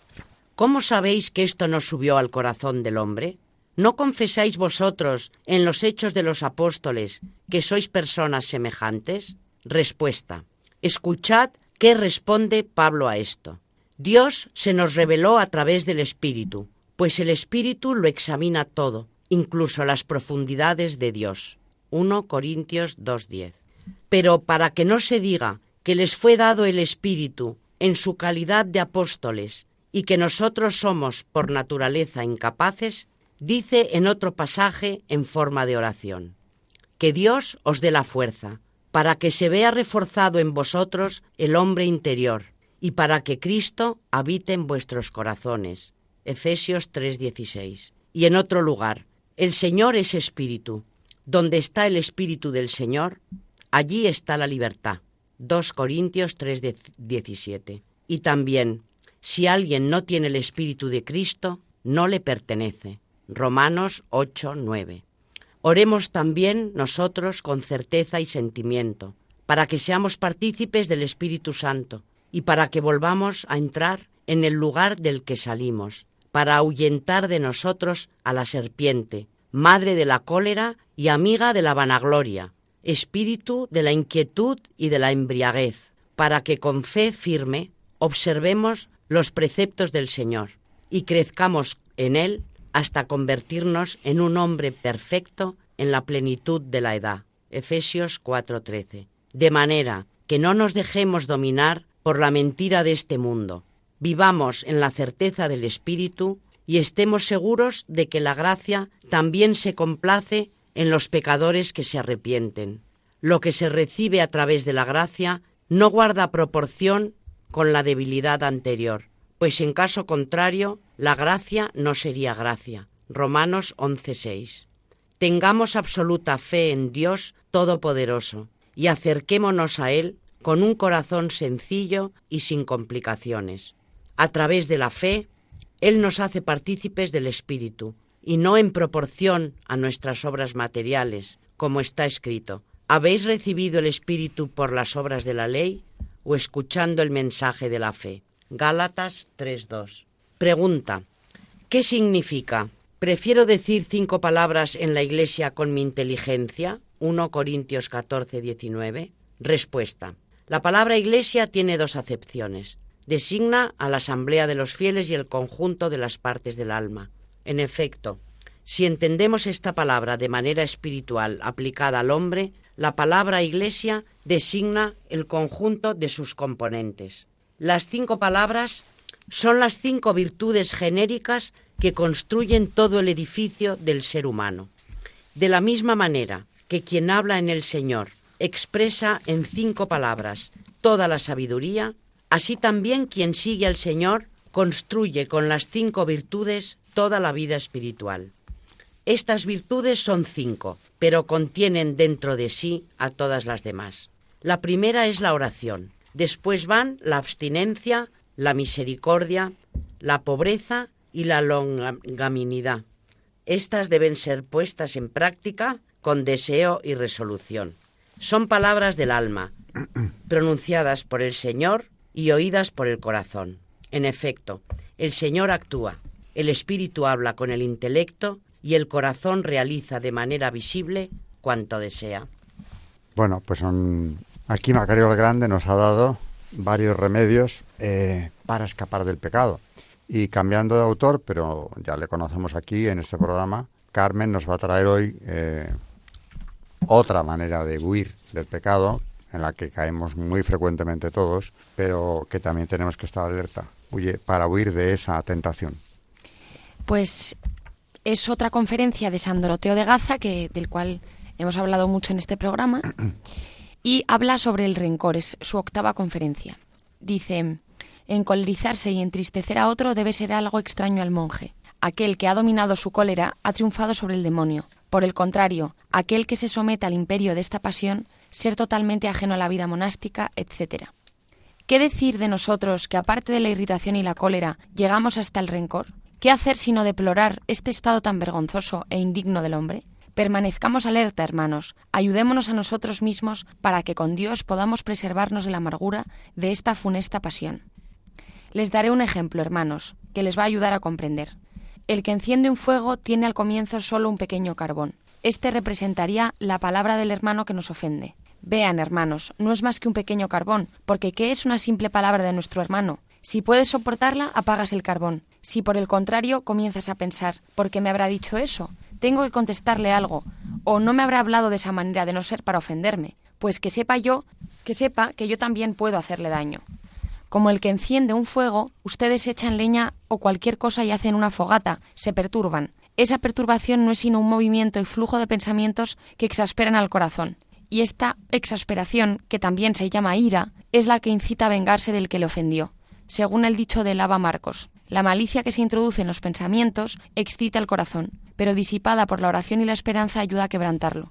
¿Cómo sabéis que esto no subió al corazón del hombre? ¿No confesáis vosotros en los hechos de los apóstoles que sois personas semejantes? Respuesta. Escuchad qué responde Pablo a esto. Dios se nos reveló a través del Espíritu, pues el Espíritu lo examina todo, incluso las profundidades de Dios. 1 Corintios 2.10. Pero para que no se diga que les fue dado el Espíritu en su calidad de apóstoles y que nosotros somos por naturaleza incapaces, dice en otro pasaje en forma de oración, que Dios os dé la fuerza, para que se vea reforzado en vosotros el hombre interior, y para que Cristo habite en vuestros corazones. Efesios 3:16. Y en otro lugar, el Señor es espíritu. Donde está el espíritu del Señor, allí está la libertad. 2 Corintios 3:17. Y también, si alguien no tiene el espíritu de Cristo, no le pertenece. Romanos 8, 9. Oremos también nosotros con certeza y sentimiento, para que seamos partícipes del Espíritu Santo y para que volvamos a entrar en el lugar del que salimos, para ahuyentar de nosotros a la serpiente, madre de la cólera y amiga de la vanagloria, espíritu de la inquietud y de la embriaguez, para que con fe firme observemos los preceptos del Señor y crezcamos en Él hasta convertirnos en un hombre perfecto en la plenitud de la edad. Efesios 4:13. De manera que no nos dejemos dominar por la mentira de este mundo. Vivamos en la certeza del Espíritu y estemos seguros de que la gracia también se complace en los pecadores que se arrepienten. Lo que se recibe a través de la gracia no guarda proporción con la debilidad anterior pues en caso contrario la gracia no sería gracia. Romanos 11:6. Tengamos absoluta fe en Dios Todopoderoso y acerquémonos a Él con un corazón sencillo y sin complicaciones. A través de la fe, Él nos hace partícipes del Espíritu, y no en proporción a nuestras obras materiales, como está escrito. ¿Habéis recibido el Espíritu por las obras de la ley o escuchando el mensaje de la fe. Gálatas 3.2. Pregunta. ¿Qué significa? ¿Prefiero decir cinco palabras en la iglesia con mi inteligencia? 1 Corintios 14, 19. Respuesta. La palabra iglesia tiene dos acepciones. Designa a la asamblea de los fieles y el conjunto de las partes del alma. En efecto, si entendemos esta palabra de manera espiritual aplicada al hombre, la palabra iglesia designa el conjunto de sus componentes. Las cinco palabras son las cinco virtudes genéricas que construyen todo el edificio del ser humano. De la misma manera que quien habla en el Señor expresa en cinco palabras toda la sabiduría, así también quien sigue al Señor construye con las cinco virtudes toda la vida espiritual. Estas virtudes son cinco, pero contienen dentro de sí a todas las demás. La primera es la oración, después van la abstinencia, la misericordia, la pobreza y la longaminidad. Estas deben ser puestas en práctica con deseo y resolución. Son palabras del alma, pronunciadas por el Señor y oídas por el corazón. En efecto, el Señor actúa, el Espíritu habla con el intelecto y el corazón realiza de manera visible cuanto desea. Bueno, pues aquí Macario el Grande nos ha dado varios remedios eh, para escapar del pecado. Y cambiando de autor, pero ya le conocemos aquí en este programa, Carmen nos va a traer hoy eh, otra manera de huir del pecado, en la que caemos muy frecuentemente todos, pero que también tenemos que estar alerta para huir de esa tentación. Pues es otra conferencia de San Doroteo de Gaza, que, del cual hemos hablado mucho en este programa, y habla sobre el rencor, es su octava conferencia. Dice, encolerizarse y entristecer a otro debe ser algo extraño al monje. Aquel que ha dominado su cólera ha triunfado sobre el demonio. Por el contrario, aquel que se somete al imperio de esta pasión, ser totalmente ajeno a la vida monástica, etc. ¿Qué decir de nosotros que, aparte de la irritación y la cólera, llegamos hasta el rencor? ¿Qué hacer sino deplorar este estado tan vergonzoso e indigno del hombre? Permanezcamos alerta, hermanos, ayudémonos a nosotros mismos para que con Dios podamos preservarnos de la amargura de esta funesta pasión. Les daré un ejemplo, hermanos, que les va a ayudar a comprender. El que enciende un fuego tiene al comienzo solo un pequeño carbón. Este representaría la palabra del hermano que nos ofende. Vean, hermanos, no es más que un pequeño carbón, porque ¿qué es una simple palabra de nuestro hermano? Si puedes soportarla, apagas el carbón. Si por el contrario comienzas a pensar, ¿por qué me habrá dicho eso? Tengo que contestarle algo, o no me habrá hablado de esa manera de no ser para ofenderme, pues que sepa yo, que sepa que yo también puedo hacerle daño. Como el que enciende un fuego, ustedes echan leña o cualquier cosa y hacen una fogata, se perturban. Esa perturbación no es sino un movimiento y flujo de pensamientos que exasperan al corazón. Y esta exasperación, que también se llama ira, es la que incita a vengarse del que le ofendió. Según el dicho de Lava Marcos, la malicia que se introduce en los pensamientos excita el corazón, pero disipada por la oración y la esperanza ayuda a quebrantarlo.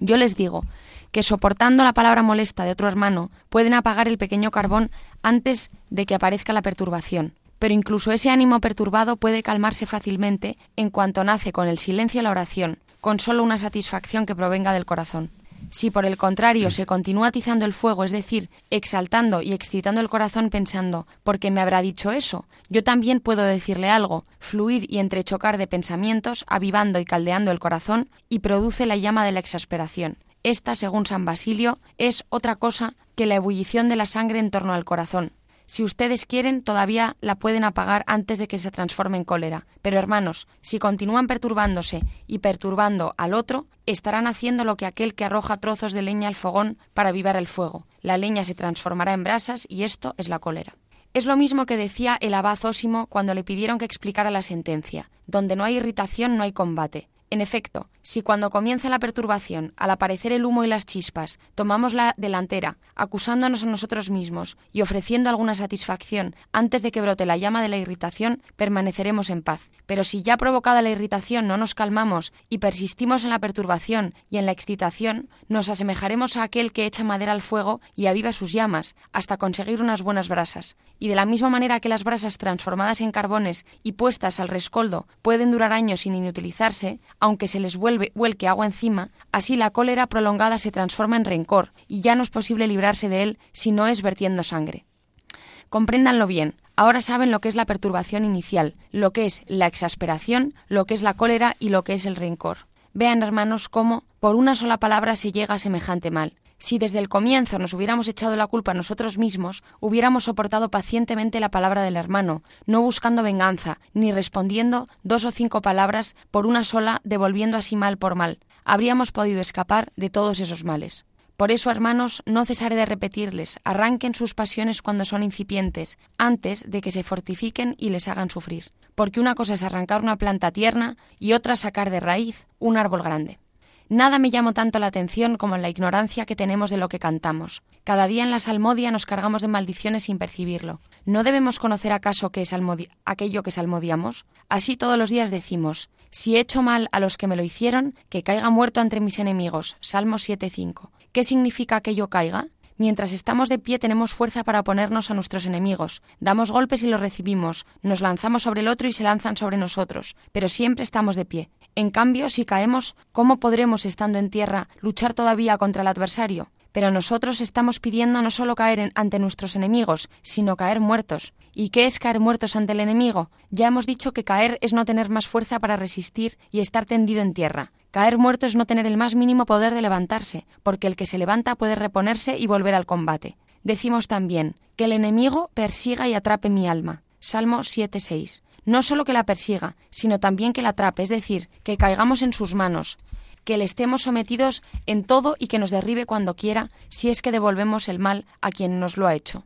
Yo les digo que soportando la palabra molesta de otro hermano pueden apagar el pequeño carbón antes de que aparezca la perturbación. Pero incluso ese ánimo perturbado puede calmarse fácilmente en cuanto nace con el silencio y la oración, con solo una satisfacción que provenga del corazón. Si por el contrario se continúa atizando el fuego, es decir, exaltando y excitando el corazón pensando, ¿por qué me habrá dicho eso? Yo también puedo decirle algo, fluir y entrechocar de pensamientos, avivando y caldeando el corazón, y produce la llama de la exasperación. Esta, según San Basilio, es otra cosa que la ebullición de la sangre en torno al corazón. Si ustedes quieren, todavía la pueden apagar antes de que se transforme en cólera. Pero hermanos, si continúan perturbándose y perturbando al otro, estarán haciendo lo que aquel que arroja trozos de leña al fogón para avivar el fuego. La leña se transformará en brasas y esto es la cólera. Es lo mismo que decía el abad Ósimo cuando le pidieron que explicara la sentencia. Donde no hay irritación no hay combate. En efecto, si cuando comienza la perturbación, al aparecer el humo y las chispas, tomamos la delantera, acusándonos a nosotros mismos y ofreciendo alguna satisfacción antes de que brote la llama de la irritación, permaneceremos en paz. Pero si ya provocada la irritación no nos calmamos y persistimos en la perturbación y en la excitación, nos asemejaremos a aquel que echa madera al fuego y aviva sus llamas, hasta conseguir unas buenas brasas. Y de la misma manera que las brasas transformadas en carbones y puestas al rescoldo pueden durar años sin inutilizarse, aunque se les vuelve, vuelque agua encima, así la cólera prolongada se transforma en rencor, y ya no es posible librarse de él si no es vertiendo sangre. Compréndanlo bien, ahora saben lo que es la perturbación inicial, lo que es la exasperación, lo que es la cólera y lo que es el rencor. Vean, hermanos, cómo por una sola palabra se llega a semejante mal. Si desde el comienzo nos hubiéramos echado la culpa a nosotros mismos, hubiéramos soportado pacientemente la palabra del hermano, no buscando venganza, ni respondiendo dos o cinco palabras por una sola, devolviendo así mal por mal. Habríamos podido escapar de todos esos males. Por eso, hermanos, no cesaré de repetirles, arranquen sus pasiones cuando son incipientes, antes de que se fortifiquen y les hagan sufrir. Porque una cosa es arrancar una planta tierna y otra sacar de raíz un árbol grande. Nada me llamó tanto la atención como la ignorancia que tenemos de lo que cantamos. Cada día en la salmodia nos cargamos de maldiciones sin percibirlo. ¿No debemos conocer acaso qué es aquello que salmodiamos? Así todos los días decimos, si he hecho mal a los que me lo hicieron, que caiga muerto entre mis enemigos. Salmo 7.5. ¿Qué significa que yo caiga? Mientras estamos de pie tenemos fuerza para oponernos a nuestros enemigos. Damos golpes y los recibimos. Nos lanzamos sobre el otro y se lanzan sobre nosotros. Pero siempre estamos de pie. En cambio, si caemos, ¿cómo podremos, estando en tierra, luchar todavía contra el adversario? Pero nosotros estamos pidiendo no solo caer ante nuestros enemigos, sino caer muertos. ¿Y qué es caer muertos ante el enemigo? Ya hemos dicho que caer es no tener más fuerza para resistir y estar tendido en tierra. Caer muerto es no tener el más mínimo poder de levantarse, porque el que se levanta puede reponerse y volver al combate. Decimos también, que el enemigo persiga y atrape mi alma. Salmo 7.6. No solo que la persiga, sino también que la atrape, es decir, que caigamos en sus manos, que le estemos sometidos en todo y que nos derribe cuando quiera, si es que devolvemos el mal a quien nos lo ha hecho.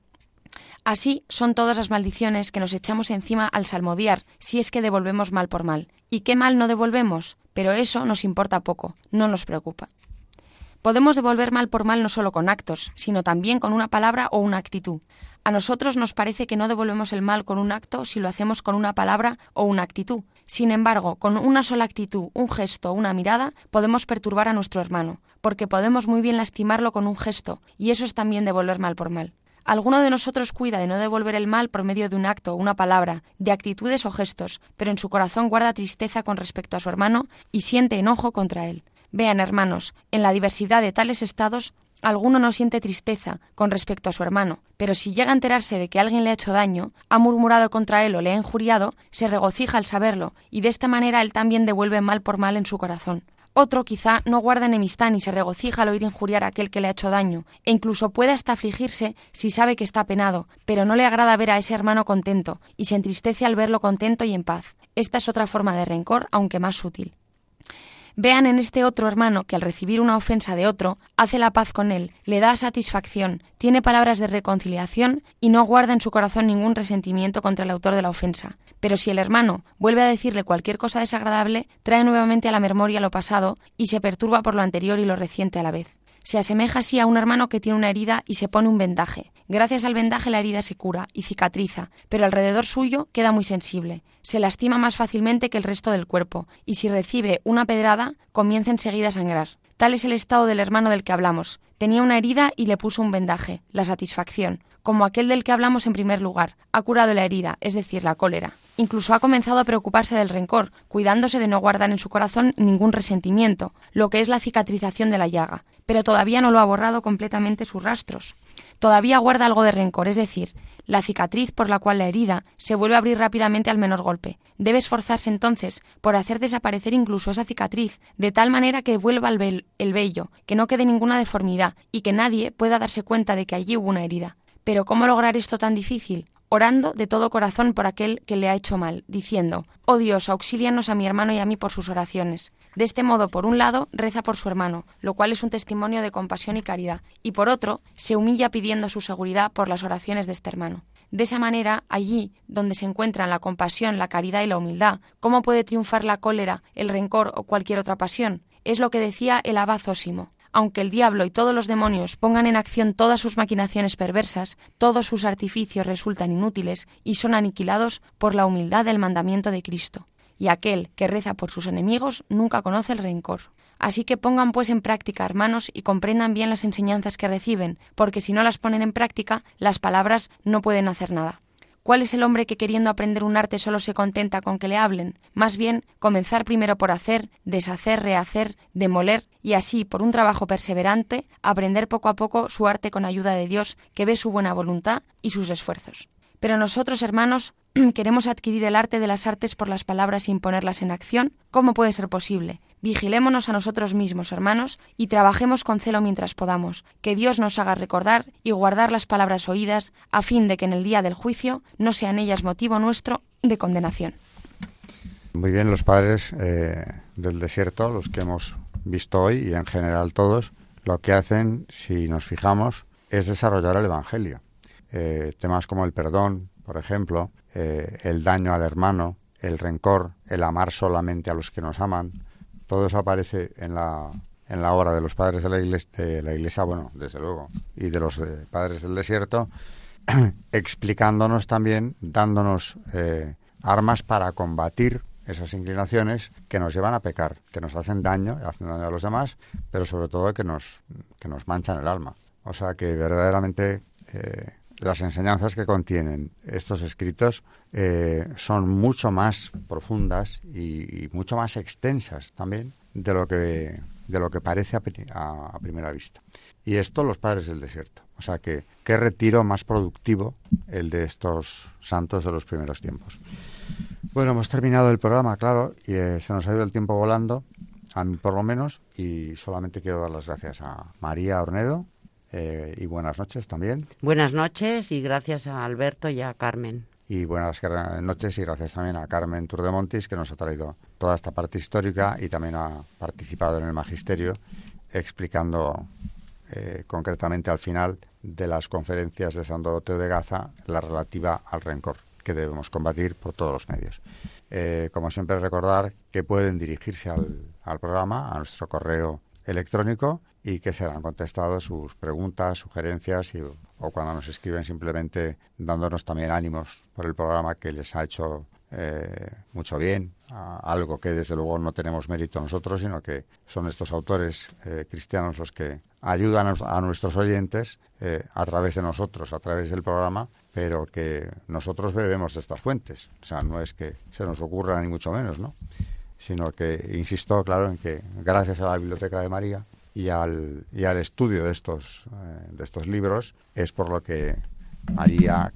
Así son todas las maldiciones que nos echamos encima al salmodiar, si es que devolvemos mal por mal. ¿Y qué mal no devolvemos? Pero eso nos importa poco, no nos preocupa. Podemos devolver mal por mal no solo con actos, sino también con una palabra o una actitud. A nosotros nos parece que no devolvemos el mal con un acto si lo hacemos con una palabra o una actitud. Sin embargo, con una sola actitud, un gesto una mirada, podemos perturbar a nuestro hermano, porque podemos muy bien lastimarlo con un gesto, y eso es también devolver mal por mal. Alguno de nosotros cuida de no devolver el mal por medio de un acto, una palabra, de actitudes o gestos, pero en su corazón guarda tristeza con respecto a su hermano y siente enojo contra él. Vean, hermanos, en la diversidad de tales estados, alguno no siente tristeza con respecto a su hermano, pero si llega a enterarse de que alguien le ha hecho daño, ha murmurado contra él o le ha injuriado, se regocija al saberlo, y de esta manera él también devuelve mal por mal en su corazón. Otro quizá no guarda enemistad ni se regocija al oír injuriar a aquel que le ha hecho daño, e incluso puede hasta afligirse si sabe que está penado, pero no le agrada ver a ese hermano contento, y se entristece al verlo contento y en paz. Esta es otra forma de rencor, aunque más sutil. Vean en este otro hermano que al recibir una ofensa de otro, hace la paz con él, le da satisfacción, tiene palabras de reconciliación y no guarda en su corazón ningún resentimiento contra el autor de la ofensa. Pero si el hermano vuelve a decirle cualquier cosa desagradable, trae nuevamente a la memoria lo pasado y se perturba por lo anterior y lo reciente a la vez. Se asemeja así a un hermano que tiene una herida y se pone un vendaje. Gracias al vendaje la herida se cura y cicatriza, pero alrededor suyo queda muy sensible. Se lastima más fácilmente que el resto del cuerpo, y si recibe una pedrada, comienza enseguida a sangrar. Tal es el estado del hermano del que hablamos. Tenía una herida y le puso un vendaje, la satisfacción, como aquel del que hablamos en primer lugar. Ha curado la herida, es decir, la cólera. Incluso ha comenzado a preocuparse del rencor, cuidándose de no guardar en su corazón ningún resentimiento, lo que es la cicatrización de la llaga, pero todavía no lo ha borrado completamente sus rastros todavía guarda algo de rencor, es decir, la cicatriz por la cual la herida se vuelve a abrir rápidamente al menor golpe. Debe esforzarse entonces por hacer desaparecer incluso esa cicatriz, de tal manera que vuelva el, el vello, que no quede ninguna deformidad y que nadie pueda darse cuenta de que allí hubo una herida. Pero ¿cómo lograr esto tan difícil? orando de todo corazón por aquel que le ha hecho mal, diciendo, Oh Dios, auxílianos a mi hermano y a mí por sus oraciones. De este modo, por un lado, reza por su hermano, lo cual es un testimonio de compasión y caridad, y por otro, se humilla pidiendo su seguridad por las oraciones de este hermano. De esa manera, allí donde se encuentran la compasión, la caridad y la humildad, ¿cómo puede triunfar la cólera, el rencor o cualquier otra pasión? Es lo que decía el abad aunque el diablo y todos los demonios pongan en acción todas sus maquinaciones perversas, todos sus artificios resultan inútiles y son aniquilados por la humildad del mandamiento de Cristo. Y aquel que reza por sus enemigos nunca conoce el rencor. Así que pongan pues en práctica, hermanos, y comprendan bien las enseñanzas que reciben, porque si no las ponen en práctica, las palabras no pueden hacer nada. ¿Cuál es el hombre que queriendo aprender un arte solo se contenta con que le hablen? Más bien, comenzar primero por hacer, deshacer, rehacer, demoler y así, por un trabajo perseverante, aprender poco a poco su arte con ayuda de Dios, que ve su buena voluntad y sus esfuerzos. Pero nosotros, hermanos, queremos adquirir el arte de las artes por las palabras sin ponerlas en acción. ¿Cómo puede ser posible? Vigilémonos a nosotros mismos, hermanos, y trabajemos con celo mientras podamos, que Dios nos haga recordar y guardar las palabras oídas, a fin de que en el día del juicio no sean ellas motivo nuestro de condenación. Muy bien, los padres eh, del desierto, los que hemos visto hoy y en general todos, lo que hacen, si nos fijamos, es desarrollar el Evangelio. Eh, temas como el perdón, por ejemplo, eh, el daño al hermano, el rencor, el amar solamente a los que nos aman, todo eso aparece en la, en la obra de los padres de la iglesia, de la iglesia bueno, desde luego, y de los eh, padres del desierto, explicándonos también, dándonos eh, armas para combatir esas inclinaciones que nos llevan a pecar, que nos hacen daño, hacen daño a los demás, pero sobre todo que nos, que nos manchan el alma. O sea que verdaderamente eh, las enseñanzas que contienen estos escritos eh, son mucho más profundas y, mucho más extensas también de lo que de lo que parece a, primera vista. Y esto los padres del desierto. O sea que qué retiro más productivo el de estos santos de los primeros tiempos. Bueno, hemos terminado el programa, claro, y eh, se nos ha ido el tiempo volando, a mí por lo menos, y solamente quiero dar las gracias a María Ornedo, eh, y buenas noches también. Buenas noches y gracias a Alberto y a Carmen. Y buenas noches y gracias también a Carmen Turdemontis, que nos ha traído toda esta parte histórica y también ha participado en el magisterio explicando eh, concretamente al final de las conferencias de San Doroteo de Gaza la relativa al rencor que debemos combatir por todos los medios. Eh, como siempre recordar que pueden dirigirse al, al programa, a nuestro correo electrónico y que serán contestados sus preguntas, sugerencias y, o cuando nos escriben simplemente dándonos también ánimos por el programa que les ha hecho eh, mucho bien, algo que desde luego no tenemos mérito nosotros, sino que son estos autores eh, cristianos los que ayudan a, nuestros oyentes eh, a través de nosotros, a través del programa, pero que nosotros bebemos de estas fuentes. O sea, no es que se nos ocurra ni mucho menos, ¿no? Sino que, insisto, claro, en que gracias a la Biblioteca de María, y al, y al estudio de estos, eh, de estos libros es por lo que María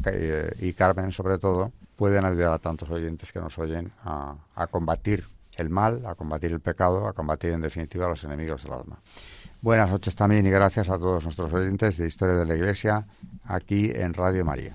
y Carmen, sobre todo, pueden ayudar a tantos oyentes que nos oyen a, a combatir el mal, a combatir el pecado, a combatir en definitiva a los enemigos del alma. Buenas noches también y gracias a todos nuestros oyentes de Historia de la Iglesia aquí en Radio María.